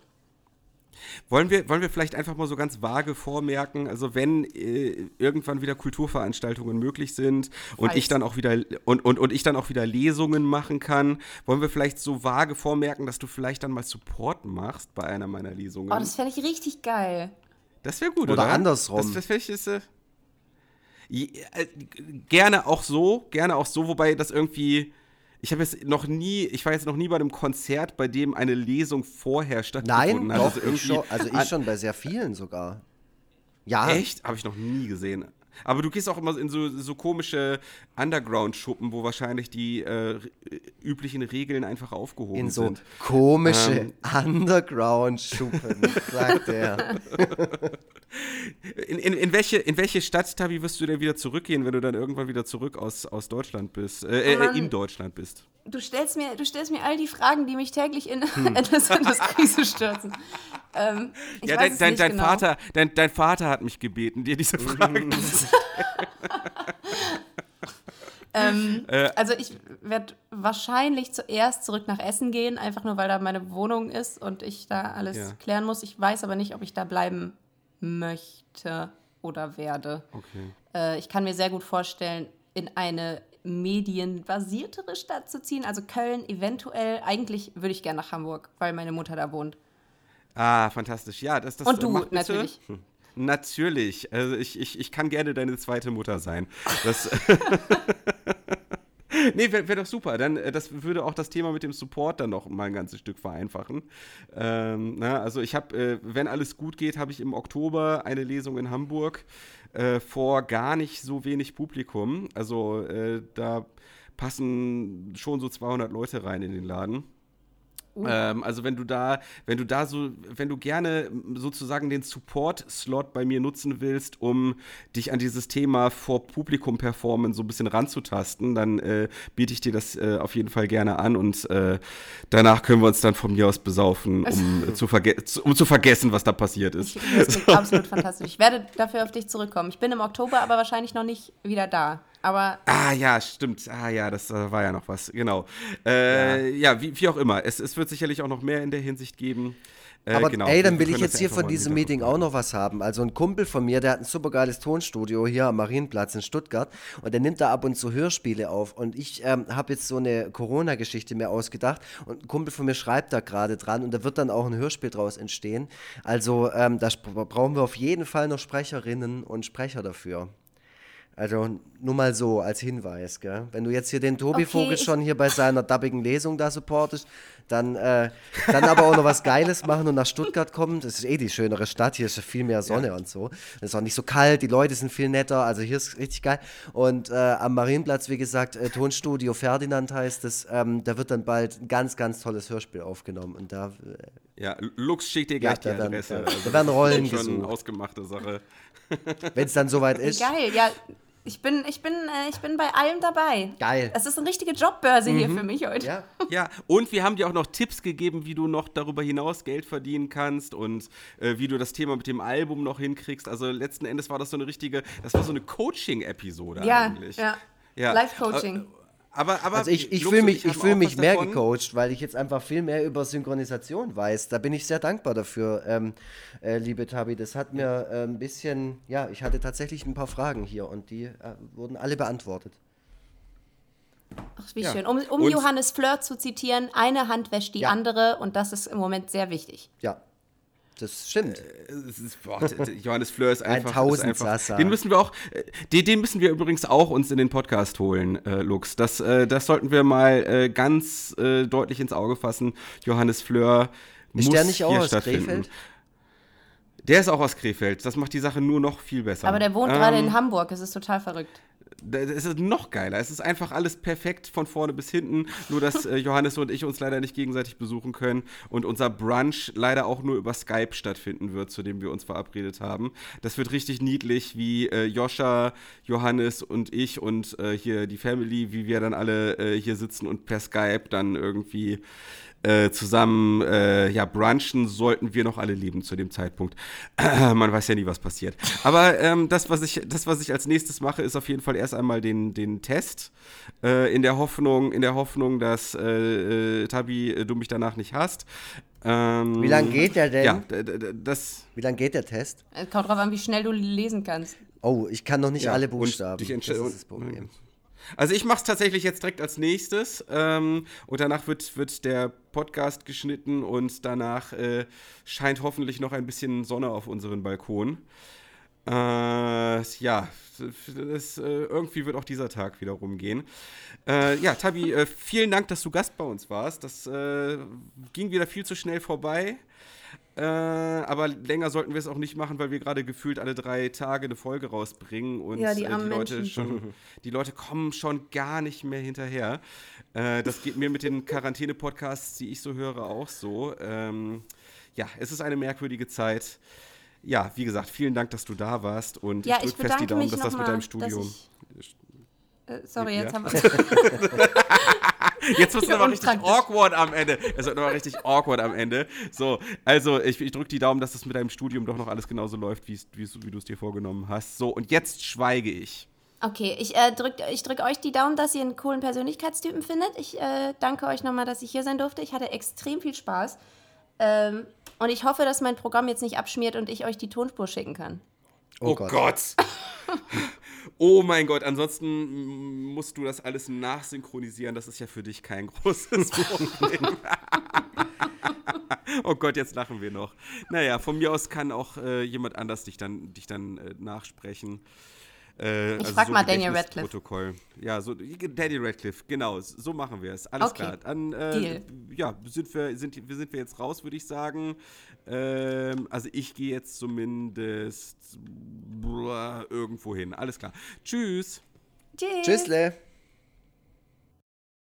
Wollen wir, wollen wir vielleicht einfach mal so ganz vage vormerken, also wenn äh, irgendwann wieder Kulturveranstaltungen möglich sind und Falls. ich dann auch wieder und, und, und ich dann auch wieder Lesungen machen kann, wollen wir vielleicht so vage vormerken, dass du vielleicht dann mal Support machst bei einer meiner Lesungen? Oh, das fände ich richtig geil. Das wäre gut, Oder oder? andersrum. Das, das vielleicht ist, äh, äh, gerne auch so, gerne auch so, wobei das irgendwie. Ich habe jetzt noch nie, ich war jetzt noch nie bei einem Konzert, bei dem eine Lesung vorher stattgefunden Nein, hat. doch, Also ich schon, also ich schon bei sehr vielen sogar. Ja, Echt? Habe ich noch nie gesehen. Aber du gehst auch immer in so, so komische Underground-Schuppen, wo wahrscheinlich die äh, üblichen Regeln einfach aufgehoben in so sind. komische Ähm. Underground-Schuppen, sagt er. In, in, in, welche, in welche Stadt, Tabi, wirst du denn wieder zurückgehen, wenn du dann irgendwann wieder zurück aus, aus Deutschland bist? Äh, Mann. äh, in Deutschland bist? Du stellst mir, du stellst mir all die Fragen, die mich täglich in Hm. etwas in das Krise stürzen. Ähm, ich ja, weiß dein, dein, dein, genau. Vater, dein, dein Vater hat mich gebeten, dir diese Fragen zu Ähm, Äh. also ich werde wahrscheinlich zuerst zurück nach Essen gehen, einfach nur weil da meine Wohnung ist und ich da alles Ja. klären muss. Ich weiß aber nicht, ob ich da bleiben möchte oder werde. Okay. Äh, ich kann mir sehr gut vorstellen, in eine medienbasiertere Stadt zu ziehen. Also Köln eventuell. Eigentlich würde ich gerne nach Hamburg, weil meine Mutter da wohnt. Ah, fantastisch. Ja, das, das Und du, natürlich. Hm. Natürlich. Also ich, ich, ich kann gerne deine zweite Mutter sein. Das. Nee, wäre wär doch super. Dann, äh, das würde auch das Thema mit dem Support dann noch mal ein ganzes Stück vereinfachen. Ähm, na, also ich habe, äh, wenn alles gut geht, habe ich im Oktober eine Lesung in Hamburg äh, vor gar nicht so wenig Publikum. Also äh, da passen schon so 200 Leute rein in den Laden. Ähm, also wenn du da, wenn du da so, wenn du gerne sozusagen den Support-Slot bei mir nutzen willst, um dich an dieses Thema vor Publikum performen so ein bisschen ranzutasten, dann äh, biete ich dir das äh, auf jeden Fall gerne an und äh, danach können wir uns dann von mir aus besaufen, um, äh, zu, verge um zu vergessen, was da passiert ist. Ich, das klingt absolut fantastisch. Ich werde dafür auf dich zurückkommen. Ich bin im Oktober, aber wahrscheinlich noch nicht wieder da. Aber Ah ja, stimmt. Ah ja, das äh, war ja noch was. Genau. Äh, ja, wie, wie auch immer. Es, es wird sicherlich auch noch mehr in der Hinsicht geben. Äh, Aber genau. ey, dann will ich jetzt ja hier von diesem Meeting auch noch was haben. Also ein Kumpel von mir, der hat ein supergeiles Tonstudio hier am Marienplatz in Stuttgart und der nimmt da ab und zu Hörspiele auf. Und ich ähm, habe jetzt so eine Corona-Geschichte mir ausgedacht und ein Kumpel von mir schreibt da gerade dran und da wird dann auch ein Hörspiel draus entstehen. Also ähm, da brauchen wir auf jeden Fall noch Sprecherinnen und Sprecher dafür. Also nur mal so als Hinweis, gell? Wenn du jetzt hier den Tobi Okay, Vogel schon hier bei seiner dubbigen Lesung da supportest, dann, äh, dann aber auch noch was Geiles machen und nach Stuttgart kommen. Das ist eh die schönere Stadt, hier ist ja viel mehr Sonne und so. Es ist auch nicht so kalt, die Leute sind viel netter, also hier ist richtig geil. Und äh, am Marienplatz, wie gesagt, äh, Tonstudio Ferdinand heißt es, ähm, da wird dann bald ein ganz, ganz tolles Hörspiel aufgenommen. Und da, äh, Ja, Lux schickt dir gleich Ja, da die werden- Adresse. da- Also da werden das Rollen ist schon eine gesucht. ausgemachte Sache. wenn es dann soweit ist. geil, ja. Ich bin, ich, bin, äh, ich bin bei allem dabei. Geil. Es ist eine richtige Jobbörse hier für mich heute. Ja, Ja, und wir haben dir auch noch Tipps gegeben, wie du noch darüber hinaus Geld verdienen kannst und äh, wie du das Thema mit dem Album noch hinkriegst. Also letzten Endes war das so eine richtige, das war so eine Coaching-Episode Ja, eigentlich. ja. Ja. Live-Coaching. Aber, aber Also ich, ich fühle mich, ich fühl mich mehr davon. gecoacht, weil ich jetzt einfach viel mehr über Synchronisation weiß. Da bin ich sehr dankbar dafür, ähm, äh, liebe Tabi. Das hat mir äh, ein bisschen, ja, ich hatte tatsächlich ein paar Fragen hier und die äh, wurden alle beantwortet. Ach, wie Ja. schön. Um, um Johannes Fleur zu zitieren, eine Hand wäscht die Ja. andere und das ist im Moment sehr wichtig. Ja, das stimmt. Es ist, boah, Johannes Fleur ist Ein einfach. ist Tausendsasser. den müssen wir auch, äh, den, den müssen wir übrigens auch uns in den Podcast holen, äh, Lux. Das, äh, das sollten wir mal äh, ganz äh, deutlich ins Auge fassen. Johannes Fleur muss Ist der nicht auch hier aus stattfinden. Krefeld? Der ist auch aus Krefeld. Das macht die Sache nur noch viel besser. Aber der wohnt gerade Ähm, in Hamburg, es ist total verrückt. Es ist noch geiler. Es ist einfach alles perfekt von vorne bis hinten. Nur, dass äh, Johannes und ich uns leider nicht gegenseitig besuchen können und unser Brunch leider auch nur über Skype stattfinden wird, zu dem wir uns verabredet haben. Das wird richtig niedlich, wie äh, Joscha, Johannes und ich und äh, hier die Family, wie wir dann alle äh, hier sitzen und per Skype dann irgendwie äh, zusammen äh, ja, brunchen sollten wir noch alle leben zu dem Zeitpunkt. Man weiß ja nie, was passiert. Aber ähm, das, was ich, das, was ich als nächstes mache, ist auf jeden Fall erst einmal den, den Test. Äh, in der Hoffnung, in der Hoffnung, dass äh, äh, Tabi, äh, du mich danach nicht hast. Ähm, wie lange geht der denn? Ja, das. Wie lange geht der Test? Kommt drauf an, wie schnell du lesen kannst. Oh, ich kann noch nicht ja, alle Buchstaben. das ist das Problem. Also ich mache es tatsächlich jetzt direkt als nächstes ähm, und danach wird, wird der Podcast geschnitten und danach äh, scheint hoffentlich noch ein bisschen Sonne auf unseren Balkon. Äh, ja, das, äh, irgendwie wird auch dieser Tag wieder rumgehen. Äh, ja, Tabi, äh, vielen Dank, dass du Gast bei uns warst. Das äh, ging wieder viel zu schnell vorbei. Äh, aber länger sollten wir es auch nicht machen, weil wir gerade gefühlt alle drei Tage eine Folge rausbringen und ja, die, äh, die Leute schon, die Leute kommen schon gar nicht mehr hinterher. Äh, das geht mir mit den Quarantäne-Podcasts, die ich so höre, auch so. Ähm, ja, es ist eine merkwürdige Zeit. Ja, wie gesagt, vielen Dank, dass du da warst und ja, ich drücke fest die Daumen, dass das mit deinem Studium. Äh, sorry, jetzt haben wir. Jetzt wird es aber richtig awkward am Ende. Es wird aber richtig awkward am Ende. So, also ich, ich drücke die Daumen, dass das mit deinem Studium doch noch alles genauso läuft, wie du es dir vorgenommen hast. So, und jetzt schweige ich. Okay, ich äh, drücke ich drück euch die Daumen, dass ihr einen coolen Persönlichkeitstypen findet. Ich äh, danke euch nochmal, dass ich hier sein durfte. Ich hatte extrem viel Spaß. Ähm, und ich hoffe, dass mein Programm jetzt nicht abschmiert und ich euch die Tonspur schicken kann. Oh, oh Gott. Gott. Oh mein Gott, ansonsten musst du das alles nachsynchronisieren. Das ist ja für dich kein großes Problem. oh Gott, jetzt lachen wir noch. Naja, von mir aus kann auch äh, jemand anders dich dann, dich dann äh, nachsprechen. Äh, ich also frag so mal Daniel Radcliffe. Protokoll. Ja, so Daddy Radcliffe, genau, so machen wir es. Alles okay. klar. Dann äh, ja, sind wir, sind, sind wir jetzt raus, würde ich sagen. Ähm, also ich gehe jetzt zumindest irgendwo hin. Alles klar. Tschüss. Tschüss. Tschüssle.